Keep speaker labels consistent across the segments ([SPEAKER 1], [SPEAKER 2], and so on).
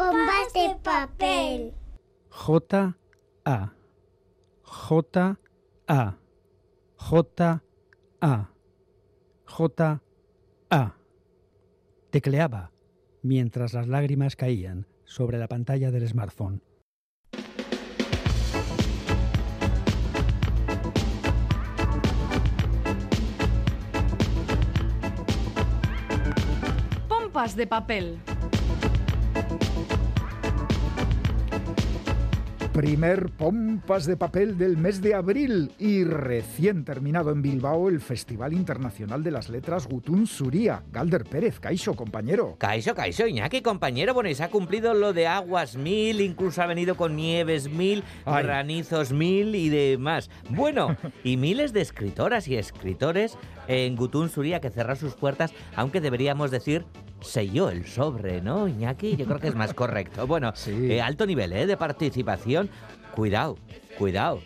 [SPEAKER 1] Bombas de papel.
[SPEAKER 2] J A J A J A J A Tecleaba mientras las lágrimas caían sobre la pantalla del smartphone.
[SPEAKER 3] Pompas de papel.
[SPEAKER 4] Primer pompas de papel del mes de abril y recién terminado en Bilbao el Festival Internacional de las Letras Gutun Suría. Galder Pérez, Caixo, compañero.
[SPEAKER 5] Caixo, Caixo, Iñaki, compañero. Bueno, y se ha cumplido lo de aguas mil, incluso ha venido con nieves mil,
[SPEAKER 4] Ay.
[SPEAKER 5] granizos mil y demás. Bueno, y miles de escritoras y escritores en Gutun Suría que cerrar sus puertas, aunque deberíamos decir selló el sobre, ¿no, Iñaki? Yo creo que es más correcto. Bueno,
[SPEAKER 4] Sí.
[SPEAKER 5] eh, alto nivel ¿eh? de participación. Cuidado, cuidado.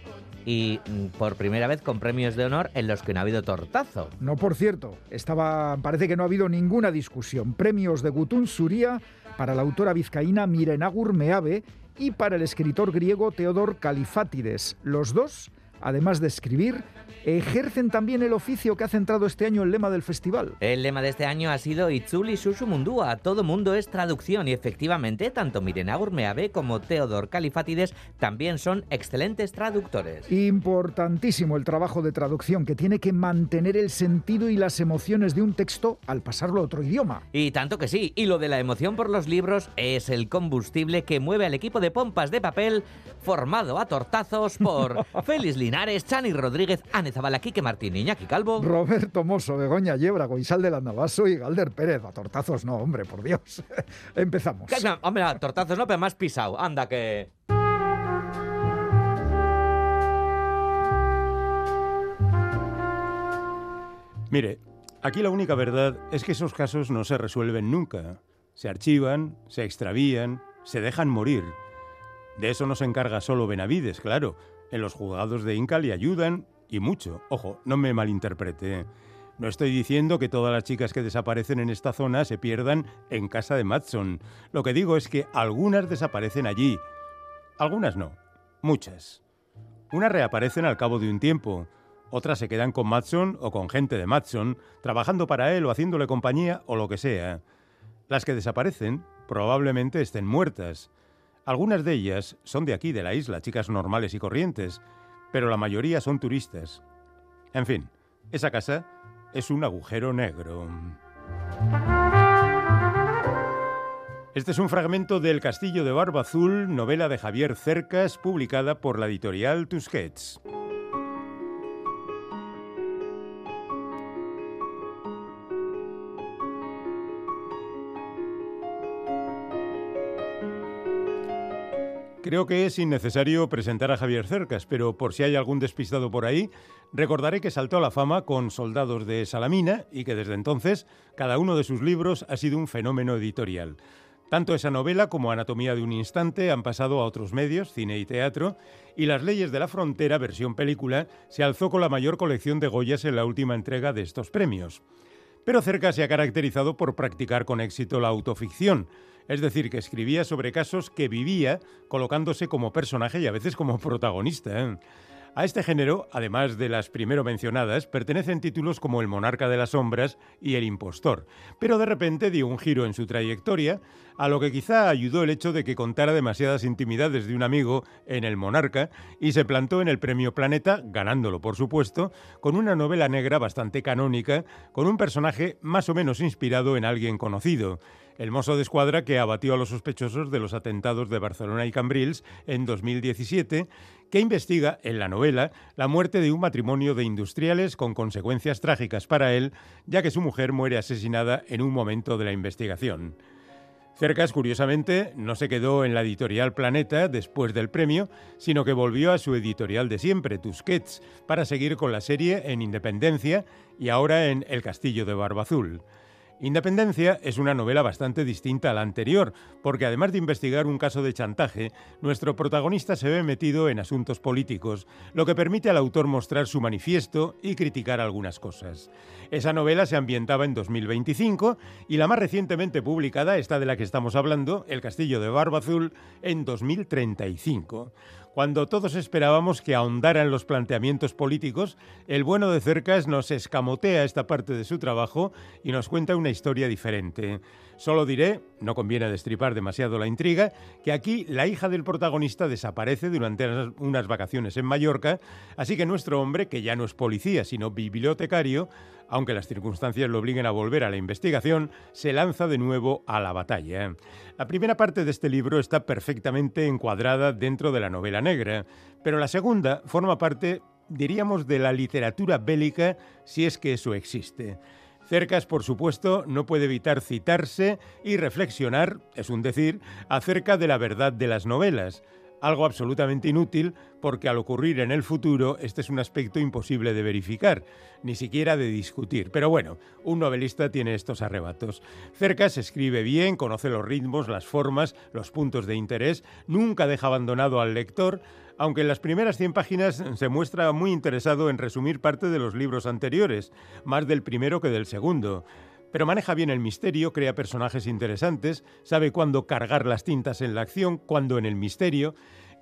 [SPEAKER 5] Y mm, por primera vez con premios de honor en los que no ha habido tortazo.
[SPEAKER 4] No, por cierto, estaba, parece que no ha habido ninguna discusión. Premios de Gutun Suría para la autora vizcaína Mirenagur Meave y para el escritor griego Teodor Califátides. Los dos, además de escribir, ejercen también el oficio que ha centrado este año el lema del festival.
[SPEAKER 5] El lema de este año ha sido Itzuli Susu Mundua. Todo mundo es traducción y efectivamente tanto Mirena Gurmeave como Teodor Califátides también son excelentes traductores.
[SPEAKER 4] Importantísimo el trabajo de traducción que tiene que mantener el sentido y las emociones de un texto al pasarlo a otro idioma.
[SPEAKER 5] Y tanto que sí, y lo de la emoción por los libros es el combustible que mueve al equipo de pompas de papel formado a tortazos por Félix Linares, Chani Rodríguez, Ane Zabala, Quique Martín, Iñaki Calvo.
[SPEAKER 4] Roberto Mosso, Begoña Yebra, Goizal de la Navaso y Galder Pérez. A tortazos no, hombre, por Dios. Empezamos.
[SPEAKER 5] No, Hombre, a tortazos no, pero más pisado. Anda que...
[SPEAKER 6] Mire, aquí la única verdad es que esos casos no se resuelven nunca. Se archivan, se extravían, se dejan morir. De eso no se encarga solo Benavides, claro. En los juzgados de Inca le ayudan y mucho. Ojo, no me malinterprete. No estoy diciendo que todas las chicas que desaparecen en esta zona se pierdan en casa de Matson. Lo que digo es que algunas desaparecen allí. Algunas no, muchas. Unas reaparecen al cabo de un tiempo, otras se quedan con Matson o con gente de Matson, trabajando para él o haciéndole compañía o lo que sea. Las que desaparecen probablemente estén muertas. Algunas de ellas son de aquí, de la isla, chicas normales y corrientes, pero la mayoría son turistas. En fin, esa casa es un agujero negro. Este es un fragmento del Castillo de Barba Azul, novela de Javier Cercas, publicada por la editorial Tusquets. Creo que es innecesario presentar a Javier Cercas, pero por si hay algún despistado por ahí, recordaré que saltó a la fama con Soldados de Salamina y que desde entonces cada uno de sus libros ha sido un fenómeno editorial. Tanto esa novela como Anatomía de un Instante han pasado a otros medios, cine y teatro, y Las Leyes de la Frontera, versión película, se alzó con la mayor colección de Goyas en la última entrega de estos premios. Pero Cerca se ha caracterizado por practicar con éxito la autoficción, es decir, que escribía sobre casos que vivía colocándose como personaje y a veces como protagonista. ¿eh? A este género, además de las primero mencionadas, pertenecen títulos como El monarca de las sombras y El impostor, pero de repente dio un giro en su trayectoria, a lo que quizá ayudó el hecho de que contara demasiadas intimidades de un amigo en El monarca y se plantó en el premio Planeta, ganándolo por supuesto, con una novela negra bastante canónica, con un personaje más o menos inspirado en alguien conocido el mozo de escuadra que abatió a los sospechosos de los atentados de Barcelona y Cambrils en 2017, que investiga en la novela la muerte de un matrimonio de industriales con consecuencias trágicas para él, ya que su mujer muere asesinada en un momento de la investigación. Cercas, curiosamente, no se quedó en la editorial Planeta después del premio, sino que volvió a su editorial de siempre, Tusquets, para seguir con la serie en Independencia y ahora en El Castillo de Barba Azul. Independencia es una novela bastante distinta a la anterior, porque además de investigar un caso de chantaje, nuestro protagonista se ve metido en asuntos políticos, lo que permite al autor mostrar su manifiesto y criticar algunas cosas. Esa novela se ambientaba en 2025 y la más recientemente publicada, esta de la que estamos hablando, El Castillo de Barba Azul, en 2035. Cuando todos esperábamos que ahondaran los planteamientos políticos, el bueno de Cercas nos escamotea esta parte de su trabajo y nos cuenta una historia diferente. Solo diré, no conviene destripar demasiado la intriga, que aquí la hija del protagonista desaparece durante unas vacaciones en Mallorca, así que nuestro hombre, que ya no es policía, sino bibliotecario, aunque las circunstancias lo obliguen a volver a la investigación, se lanza de nuevo a la batalla. La primera parte de este libro está perfectamente encuadrada dentro de la novela negra, pero la segunda forma parte, diríamos, de la literatura bélica, si es que eso existe. Cercas, por supuesto, no puede evitar citarse y reflexionar, es un decir, acerca de la verdad de las novelas, algo absolutamente inútil porque al ocurrir en el futuro este es un aspecto imposible de verificar, ni siquiera de discutir. Pero bueno, un novelista tiene estos arrebatos. Cercas escribe bien, conoce los ritmos, las formas, los puntos de interés, nunca deja abandonado al lector, aunque en las primeras 100 páginas se muestra muy interesado en resumir parte de los libros anteriores, más del primero que del segundo pero maneja bien el misterio, crea personajes interesantes, sabe cuándo cargar las tintas en la acción, cuándo en el misterio,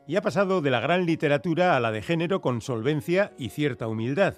[SPEAKER 6] y ha pasado de la gran literatura a la de género con solvencia y cierta humildad.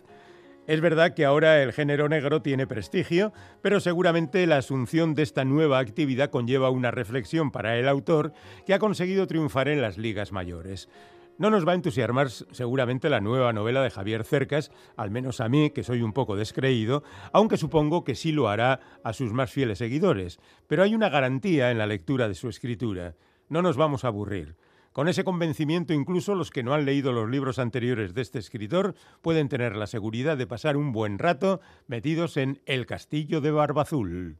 [SPEAKER 6] Es verdad que ahora el género negro tiene prestigio, pero seguramente la asunción de esta nueva actividad conlleva una reflexión para el autor que ha conseguido triunfar en las ligas mayores. No nos va a entusiasmar seguramente la nueva novela de Javier Cercas, al menos a mí, que soy un poco descreído, aunque supongo que sí lo hará a sus más fieles seguidores. Pero hay una garantía en la lectura de su escritura. No nos vamos a aburrir. Con ese convencimiento incluso los que no han leído los libros anteriores de este escritor pueden tener la seguridad de pasar un buen rato metidos en El Castillo de Barbazul.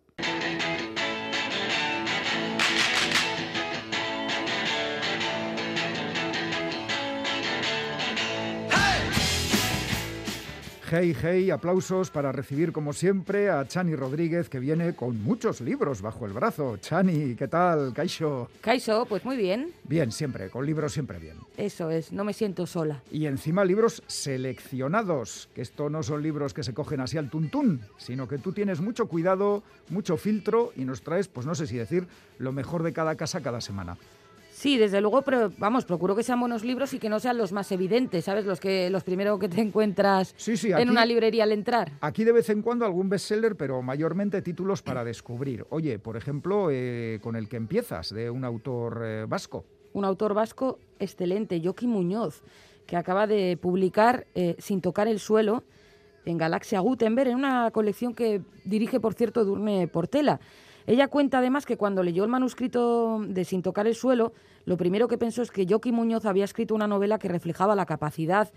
[SPEAKER 4] Hey, hey, aplausos para recibir como siempre a Chani Rodríguez que viene con muchos libros bajo el brazo. Chani, ¿qué tal? Kaisho.
[SPEAKER 7] Kaisho, pues muy bien.
[SPEAKER 4] Bien, siempre, con libros siempre bien.
[SPEAKER 7] Eso es, no me siento sola.
[SPEAKER 4] Y encima libros seleccionados, que esto no son libros que se cogen así al tuntún, sino que tú tienes mucho cuidado, mucho filtro y nos traes, pues no sé si decir, lo mejor de cada casa cada semana.
[SPEAKER 7] Sí, desde luego, pero vamos, procuro que sean buenos libros y que no sean los más evidentes, ¿sabes? Los que los primeros que te encuentras en una librería al entrar.
[SPEAKER 4] Aquí de vez en cuando algún bestseller, pero mayormente títulos para descubrir. Oye, por ejemplo, eh, con el que empiezas, de un autor eh, vasco.
[SPEAKER 7] Un autor vasco excelente, Joaquín Muñoz, que acaba de publicar eh, Sin tocar el suelo en Galaxia Gutenberg, en una colección que dirige, por cierto, Durne Portela. Ella cuenta además que cuando leyó el manuscrito de Sin tocar el suelo, lo primero que pensó es que Joaquín Muñoz había escrito una novela que reflejaba la capacidad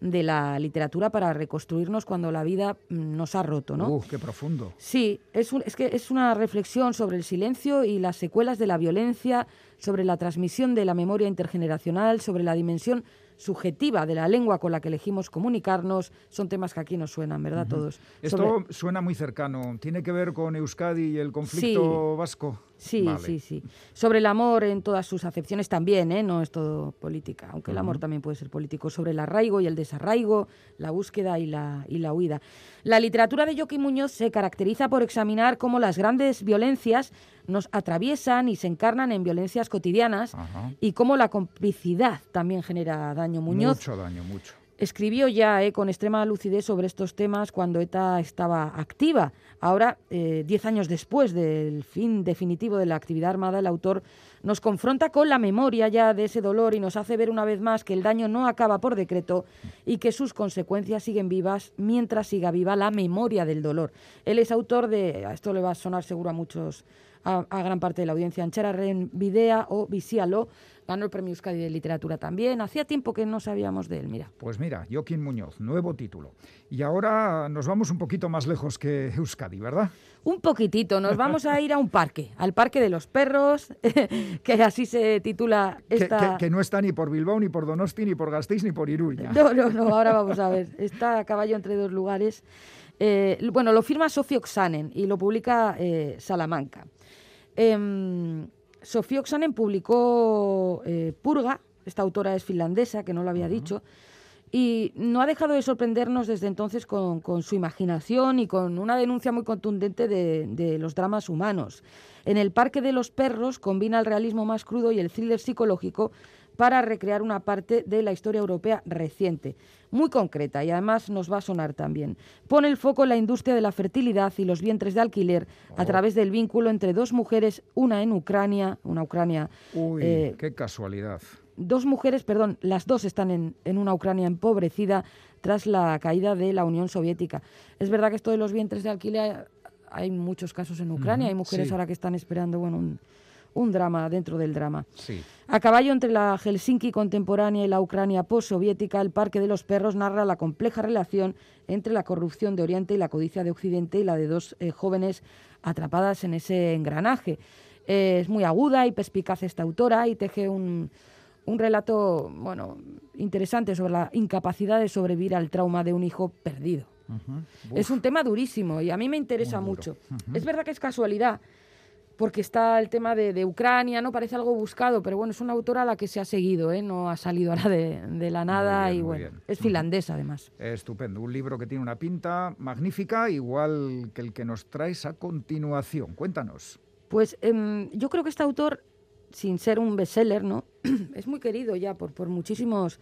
[SPEAKER 7] de la literatura para reconstruirnos cuando la vida mm, nos ha roto, ¿no?
[SPEAKER 4] Uf, qué profundo.
[SPEAKER 7] Sí, es, es que es una reflexión sobre el silencio y las secuelas de la violencia, sobre la transmisión de la memoria intergeneracional, sobre la dimensión subjetiva de la lengua con la que elegimos comunicarnos, son temas que aquí nos suenan, ¿verdad? Todos.
[SPEAKER 4] Esto suena muy cercano. ¿Tiene que ver con Euskadi y el conflicto vasco?
[SPEAKER 7] Sí, sí, sí. Sobre el amor en todas sus acepciones también, ¿eh? no es todo política, aunque el amor también puede ser político. Sobre el arraigo y el desarraigo, la búsqueda y la, y la huida. La literatura de Joaquín Muñoz se caracteriza por examinar cómo las grandes violencias nos atraviesan y se encarnan en violencias cotidianas y cómo la complicidad también genera daño. Muñoz
[SPEAKER 4] mucho daño, mucho.
[SPEAKER 7] Escribió ya eh, con extrema lucidez sobre estos temas cuando ETA estaba activa. Ahora, eh, diez años después del fin definitivo de la actividad armada, el autor nos confronta con la memoria ya de ese dolor y nos hace ver una vez más que el daño no acaba por decreto y que sus consecuencias siguen vivas mientras siga viva la memoria del dolor. Él es autor de, esto le va a sonar seguro a muchos a, a gran parte de la audiencia. Ancherarren Videa o Visialo ganó el premio Euskadi de Literatura también. Hacía tiempo que no sabíamos de él, mira.
[SPEAKER 4] Pues mira, Joaquín Muñoz, nuevo título. Y ahora nos vamos un poquito más lejos que Euskadi, ¿verdad?
[SPEAKER 7] Un poquitito, nos vamos a ir a un parque, al Parque de los Perros, que así se titula
[SPEAKER 4] Que,
[SPEAKER 7] esta...
[SPEAKER 4] que- que no está ni por Bilbao, ni por Donosti, ni por Gasteiz, ni por Iruña.
[SPEAKER 7] No, no, no, ahora vamos a ver. Está a caballo entre dos lugares. Eh, bueno, lo firma Sofía Oxanen y lo publica eh, Salamanca. Em, Sofía Oxanen publicó eh, Purga, esta autora es finlandesa, que no lo había dicho, y no ha dejado de sorprendernos desde entonces con, con su imaginación y con una denuncia muy contundente de, de los dramas humanos. En el Parque de los Perros combina el realismo más crudo y el thriller psicológico para recrear una parte de la historia europea reciente, muy concreta y además nos va a sonar también. Pone el foco en la industria de la fertilidad y los vientres de alquiler a través del vínculo entre dos mujeres, una en Ucrania, una Ucrania
[SPEAKER 4] Uy,
[SPEAKER 7] eh,
[SPEAKER 4] qué casualidad.
[SPEAKER 7] dos mujeres, perdón, las dos están en, en una Ucrania empobrecida tras la caída de la Unión Soviética. Es verdad que esto de los vientres de alquiler hay muchos casos en Ucrania, hay mujeres
[SPEAKER 4] sí.
[SPEAKER 7] ahora que están esperando bueno, un, un drama dentro del drama.
[SPEAKER 4] Sí.
[SPEAKER 7] A caballo entre la Helsinki contemporánea y la Ucrania postsoviética, el Parque de los Perros narra la compleja relación entre la corrupción de Oriente y la codicia de Occidente y la de dos eh, jóvenes atrapadas en ese engranaje. Eh, es muy aguda y perspicaz esta autora y teje un, un relato bueno, interesante sobre la incapacidad de sobrevivir al trauma de un hijo perdido. Es un tema durísimo y a mí me interesa mucho. Es verdad que es casualidad, porque está el tema de, de Ucrania, ¿no? Parece algo buscado, pero bueno, es una autora a la que se ha seguido, ¿eh? No ha salido ahora de, de la nada
[SPEAKER 4] bien,
[SPEAKER 7] y bueno,
[SPEAKER 4] bien.
[SPEAKER 7] es finlandesa además.
[SPEAKER 4] Estupendo. Un libro que tiene una pinta magnífica, igual que el que nos traes a continuación. Cuéntanos.
[SPEAKER 7] Pues em, yo creo que este autor, sin ser un bestseller, ¿no? es muy querido ya por, por muchísimos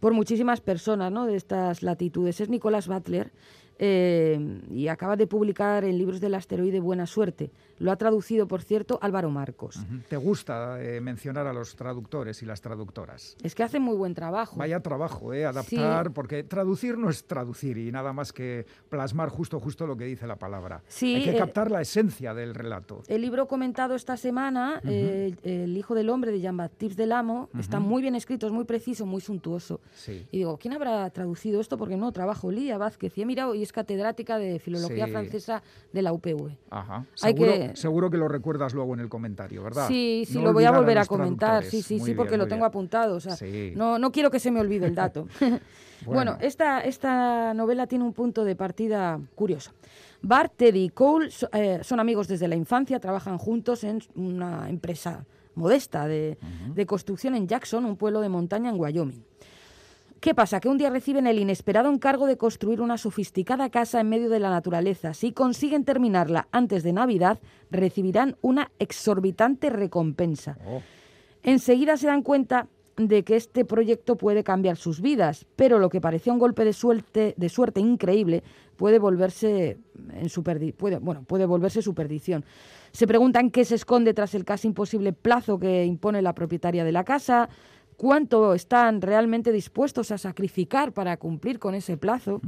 [SPEAKER 7] por muchísimas personas ¿no? de estas latitudes. Es Nicolás Butler eh, y acaba de publicar en Libros del Asteroide Buena Suerte. Lo ha traducido, por cierto, Álvaro Marcos.
[SPEAKER 4] ¿Te gusta eh, mencionar a los traductores y las traductoras?
[SPEAKER 7] Es que hace muy buen trabajo.
[SPEAKER 4] Vaya trabajo, ¿eh? Adaptar,
[SPEAKER 7] Sí.
[SPEAKER 4] porque traducir no es traducir y nada más que plasmar justo, justo lo que dice la palabra.
[SPEAKER 7] Sí,
[SPEAKER 4] Hay que
[SPEAKER 7] eh,
[SPEAKER 4] captar la esencia del relato.
[SPEAKER 7] El libro comentado esta semana, eh, El Hijo del Hombre de Jean-Baptiste Delamo, está muy bien escrito, es muy preciso, muy suntuoso.
[SPEAKER 4] Sí.
[SPEAKER 7] Y digo, ¿quién habrá traducido esto? Porque no, trabajo Lía Vázquez. Y he mirado y es catedrática de Filología
[SPEAKER 4] Sí.
[SPEAKER 7] Francesa de la UPV.
[SPEAKER 4] Ajá.
[SPEAKER 7] Hay
[SPEAKER 4] Seguro,
[SPEAKER 7] que-
[SPEAKER 4] seguro que lo recuerdas luego en el comentario, ¿verdad?
[SPEAKER 7] Sí, sí,
[SPEAKER 4] No
[SPEAKER 7] lo voy a volver a, comentar. Sí, sí,
[SPEAKER 4] Muy
[SPEAKER 7] sí, porque lo tengo
[SPEAKER 4] bien.
[SPEAKER 7] apuntado. O sea,
[SPEAKER 4] Sí.
[SPEAKER 7] no, no quiero que se me olvide el dato. bueno,
[SPEAKER 4] Bueno.
[SPEAKER 7] esta, esta novela tiene un punto de partida curioso. Bart, Teddy y Cole so- eh, son amigos desde la infancia, trabajan juntos en una empresa modesta de, de construcción en Jackson, un pueblo de montaña en Wyoming. ¿Qué pasa? Que un día reciben el inesperado encargo de construir una sofisticada casa en medio de la naturaleza. Si consiguen terminarla antes de Navidad, recibirán una exorbitante recompensa.
[SPEAKER 4] Oh,
[SPEAKER 7] Enseguida se dan cuenta de que este proyecto puede cambiar sus vidas, pero lo que parecía un golpe de suerte, de suerte increíble puede volverse en su puede, bueno, puede volverse su perdición. Se preguntan qué se esconde tras el casi imposible plazo que impone la propietaria de la casa, cuánto están realmente dispuestos a sacrificar para cumplir con ese plazo.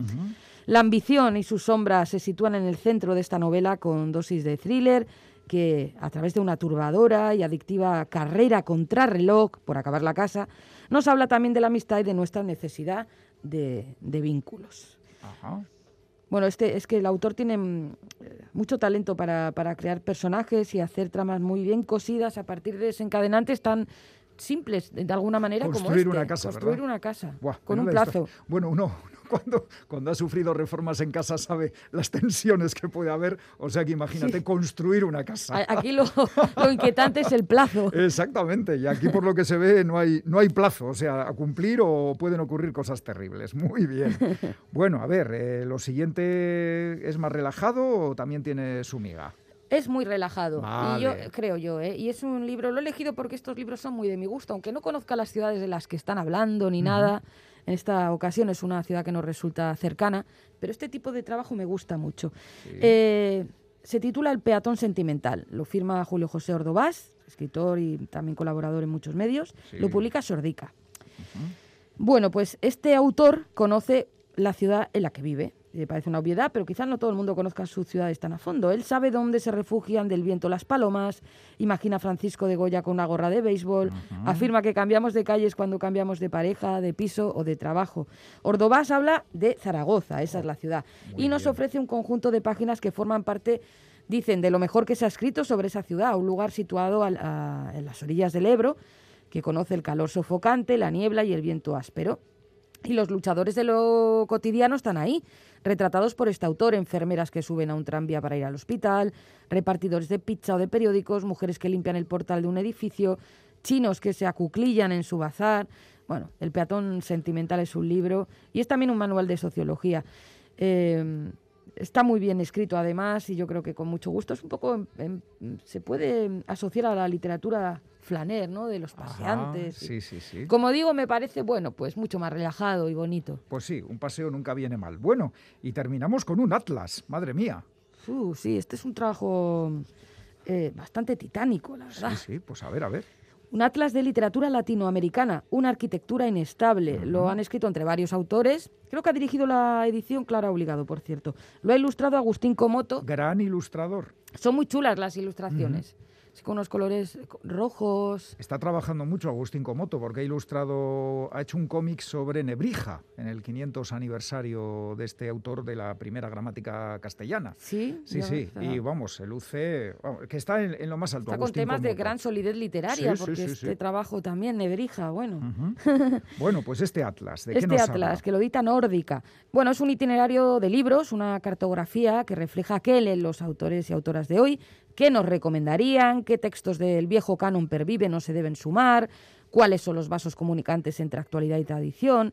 [SPEAKER 7] La ambición y sus sombras se sitúan en el centro de esta novela con dosis de thriller que, a través de una turbadora y adictiva carrera contrarreloj por acabar la casa, nos habla también de la amistad y de nuestra necesidad de, de vínculos.
[SPEAKER 4] ajá.
[SPEAKER 7] Bueno, este, es que el autor tiene mm, mucho talento para, para crear personajes y hacer tramas muy bien cosidas a partir de desencadenantes tan simples, de, alguna manera, como
[SPEAKER 4] Construir
[SPEAKER 7] este.
[SPEAKER 4] una casa,
[SPEAKER 7] Construir
[SPEAKER 4] ¿verdad?
[SPEAKER 7] una casa,
[SPEAKER 4] Buah,
[SPEAKER 7] con un plazo.
[SPEAKER 4] Bueno, uno, uno cuando, cuando ha sufrido reformas en casa sabe las tensiones que puede haber. O sea que imagínate construir una casa.
[SPEAKER 7] Aquí lo, lo inquietante es el plazo.
[SPEAKER 4] Exactamente, y aquí por lo que se ve no hay, no hay plazo, o sea, a cumplir o pueden ocurrir cosas terribles. Muy bien. Bueno, a ver, eh, ¿lo siguiente es más relajado o también tiene su miga?
[SPEAKER 7] Es muy relajado. Y yo creo yo, ¿eh? Y es un libro, lo he elegido porque estos libros son muy de mi gusto, aunque no conozca las ciudades de las que están hablando ni nada. En esta ocasión es una ciudad que nos resulta cercana, pero este tipo de trabajo me gusta mucho. Eh, se titula El peatón sentimental. Lo firma Julio José Ordovás, escritor y también colaborador en muchos medios.
[SPEAKER 4] Sí.
[SPEAKER 7] Lo publica Sordica. Bueno, pues este autor conoce la ciudad en la que vive. Eh, parece una obviedad, pero quizás no todo el mundo conozca sus ciudades tan a fondo. Él sabe dónde se refugian del viento las palomas, imagina a Francisco de Goya con una gorra de béisbol, afirma que cambiamos de calles cuando cambiamos de pareja, de piso o de trabajo. Ordovás habla de Zaragoza, esa es la ciudad, y nos ofrece un conjunto de páginas que forman parte dicen, de lo mejor que se ha escrito sobre esa ciudad, un lugar situado en las orillas del Ebro, que conoce el calor sofocante, la niebla y el viento áspero. Y los luchadores de lo cotidiano están ahí, retratados por este autor, enfermeras que suben a un tranvía para ir al hospital, repartidores de pizza o de periódicos, mujeres que limpian el portal de un edificio, chinos que se acuclillan en su bazar. Bueno, El peatón sentimental es un libro y es también un manual de sociología. Eh, está muy bien escrito además y yo creo que con mucho gusto es un poco se puede asociar a la literatura flaner, ¿no? De los paseantes.
[SPEAKER 4] sí, sí, sí.
[SPEAKER 7] Como digo, me parece, bueno, pues mucho más relajado y bonito.
[SPEAKER 4] Pues sí, un paseo nunca viene mal. Bueno, y terminamos con un atlas, madre mía.
[SPEAKER 7] Uh, sí, este es un trabajo eh, bastante titánico, la verdad.
[SPEAKER 4] Sí, sí, pues a ver, a ver.
[SPEAKER 7] Un atlas de literatura latinoamericana, una arquitectura inestable. Lo han escrito entre varios autores. Creo que ha dirigido la edición Clara Obligado, por cierto. Lo ha ilustrado Agustín Comoto.
[SPEAKER 4] Gran ilustrador.
[SPEAKER 7] Son muy chulas las ilustraciones con unos colores rojos.
[SPEAKER 4] Está trabajando mucho Agustín Comoto porque ha ilustrado, ha hecho un cómic sobre Nebrija en el 500 aniversario de este autor de la primera gramática castellana.
[SPEAKER 7] Sí,
[SPEAKER 4] sí, sí. Y vamos, se luce, que está en, lo más alto.
[SPEAKER 7] Está con temas de gran solidez literaria porque este trabajo también Nebrija, bueno.
[SPEAKER 4] bueno, pues este atlas, ¿de
[SPEAKER 7] este
[SPEAKER 4] qué nos
[SPEAKER 7] atlas que lo edita Nórdica. Bueno, es un itinerario de libros, una cartografía que refleja qué leen los autores y autoras de hoy qué nos recomendarían, qué textos del viejo canon perviven o se deben sumar, cuáles son los vasos comunicantes entre actualidad y tradición.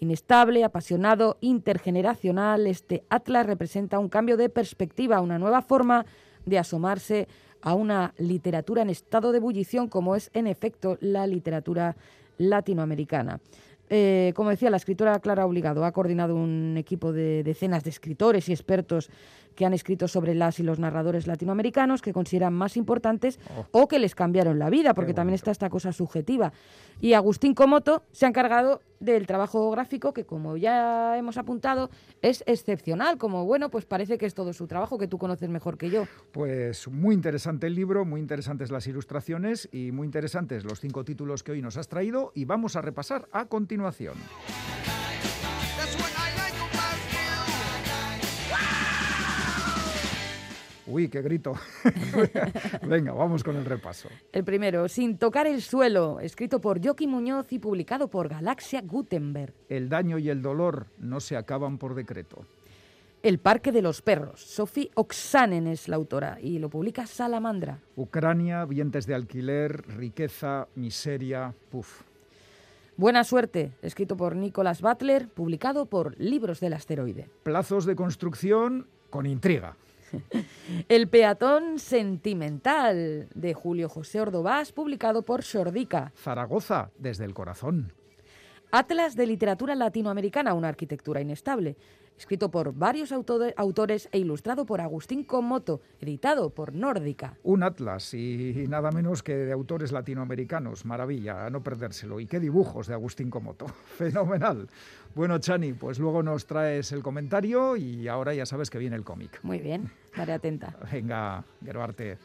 [SPEAKER 7] Inestable, apasionado, intergeneracional, este atlas representa un cambio de perspectiva, una nueva forma de asomarse a una literatura en estado de ebullición como es en efecto la literatura latinoamericana. Eh, como decía, la escritora Clara Obligado ha coordinado un equipo de decenas de escritores y expertos que han escrito sobre las y los narradores latinoamericanos que consideran más importantes oh. o que les cambiaron la vida, porque también está esta cosa subjetiva. Y Agustín Comoto se ha encargado del trabajo gráfico que, como ya hemos apuntado, es excepcional. Como, bueno, pues parece que es todo su trabajo, que tú conoces mejor que yo.
[SPEAKER 4] Pues muy interesante el libro, muy interesantes las ilustraciones y muy interesantes los cinco títulos que hoy nos has traído y vamos a repasar a continuación. Uy, qué grito. Venga, vamos con el repaso.
[SPEAKER 7] El primero, Sin tocar el suelo, escrito por Joaquí Muñoz y publicado por Galaxia Gutenberg.
[SPEAKER 4] El daño y el dolor no se acaban por decreto.
[SPEAKER 7] El Parque de los Perros. Sophie Oksanen es la autora y lo publica Salamandra.
[SPEAKER 4] Ucrania, vientes de alquiler, riqueza, miseria, puf.
[SPEAKER 7] Buena suerte, escrito por Nicholas Butler, publicado por Libros del Asteroide.
[SPEAKER 4] Plazos de construcción con intriga.
[SPEAKER 7] El peatón sentimental de Julio José Ordovás, publicado por Sordica.
[SPEAKER 4] Zaragoza, desde el corazón.
[SPEAKER 7] Atlas de literatura latinoamericana, una arquitectura inestable, escrito por varios autores e ilustrado por Agustín Comoto, editado por Nórdica.
[SPEAKER 4] Un atlas y nada menos que de autores latinoamericanos, maravilla, a no perdérselo. Y qué dibujos de Agustín Comoto, fenomenal. Bueno, Chani, pues luego nos traes el comentario y ahora ya sabes que viene el cómic.
[SPEAKER 7] Muy bien, estaré atenta.
[SPEAKER 4] Venga, Gerbarte.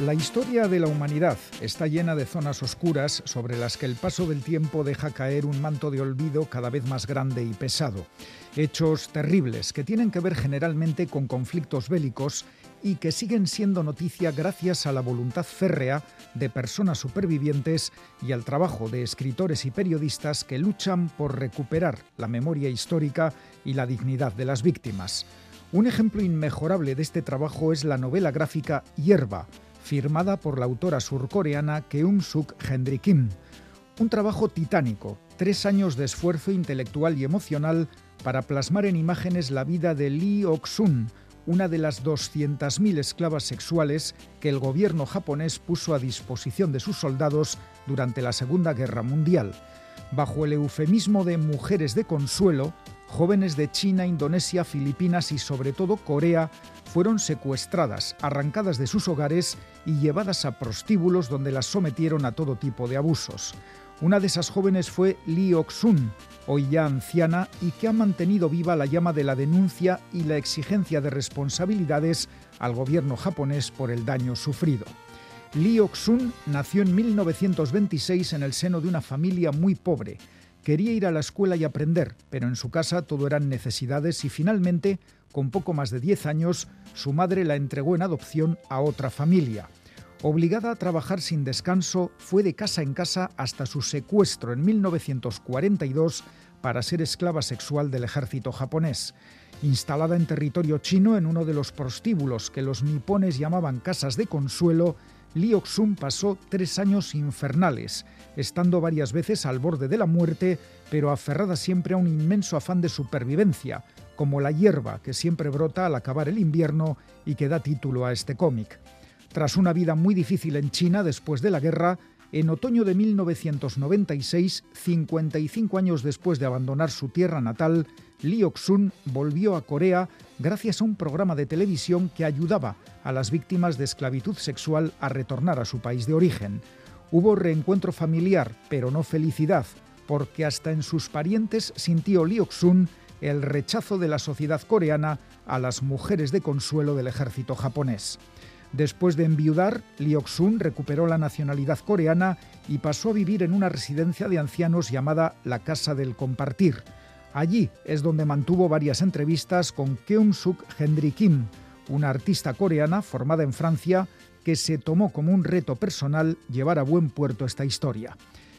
[SPEAKER 4] La historia de la humanidad está llena de zonas oscuras sobre las que el paso del tiempo deja caer un manto de olvido cada vez más grande y pesado. Hechos terribles que tienen que ver generalmente con conflictos bélicos y que siguen siendo noticia gracias a la voluntad férrea de personas supervivientes y al trabajo de escritores y periodistas que luchan por recuperar la memoria histórica y la dignidad de las víctimas. Un ejemplo inmejorable de este trabajo es la novela gráfica Hierba, firmada por la autora surcoreana Keum Suk Hendrik Kim. Un trabajo titánico, tres años de esfuerzo intelectual y emocional para plasmar en imágenes la vida de Lee Ok-sun, una de las 200.000 esclavas sexuales que el gobierno japonés puso a disposición de sus soldados durante la Segunda Guerra Mundial. Bajo el eufemismo de mujeres de consuelo, jóvenes de China, Indonesia, Filipinas y sobre todo Corea fueron secuestradas, arrancadas de sus hogares y llevadas a prostíbulos donde las sometieron a todo tipo de abusos. Una de esas jóvenes fue Lee Ok-sun, hoy ya anciana y que ha mantenido viva la llama de la denuncia y la exigencia de responsabilidades al gobierno japonés por el daño sufrido. Lee Ok-sun nació en 1926 en el seno de una familia muy pobre. Quería ir a la escuela y aprender, pero en su casa todo eran necesidades y finalmente, con poco más de 10 años, su madre la entregó en adopción a otra familia. Obligada a trabajar sin descanso, fue de casa en casa hasta su secuestro en 1942 para ser esclava sexual del ejército japonés. Instalada en territorio chino en uno de los prostíbulos que los nipones llamaban casas de consuelo, Lee Ok-sun pasó tres años infernales, estando varias veces al borde de la muerte, pero aferrada siempre a un inmenso afán de supervivencia, como la hierba que siempre brota al acabar el invierno y que da título a este cómic. Tras una vida muy difícil en China después de la guerra, en otoño de 1996, 55 años después de abandonar su tierra natal, Lee Ok-sun volvió a Corea gracias a un programa de televisión que ayudaba a las víctimas de esclavitud sexual a retornar a su país de origen. Hubo reencuentro familiar, pero no felicidad, porque hasta en sus parientes sintió Lee Ok-sun el rechazo de la sociedad coreana a las mujeres de consuelo del ejército japonés. Después de enviudar, Lee Ok-sun recuperó la nacionalidad coreana y pasó a vivir en una residencia de ancianos llamada la Casa del Compartir. Allí es donde mantuvo varias entrevistas con Keum-suk Hendry Kim, una artista coreana formada en Francia que se tomó como un reto personal llevar a buen puerto esta historia.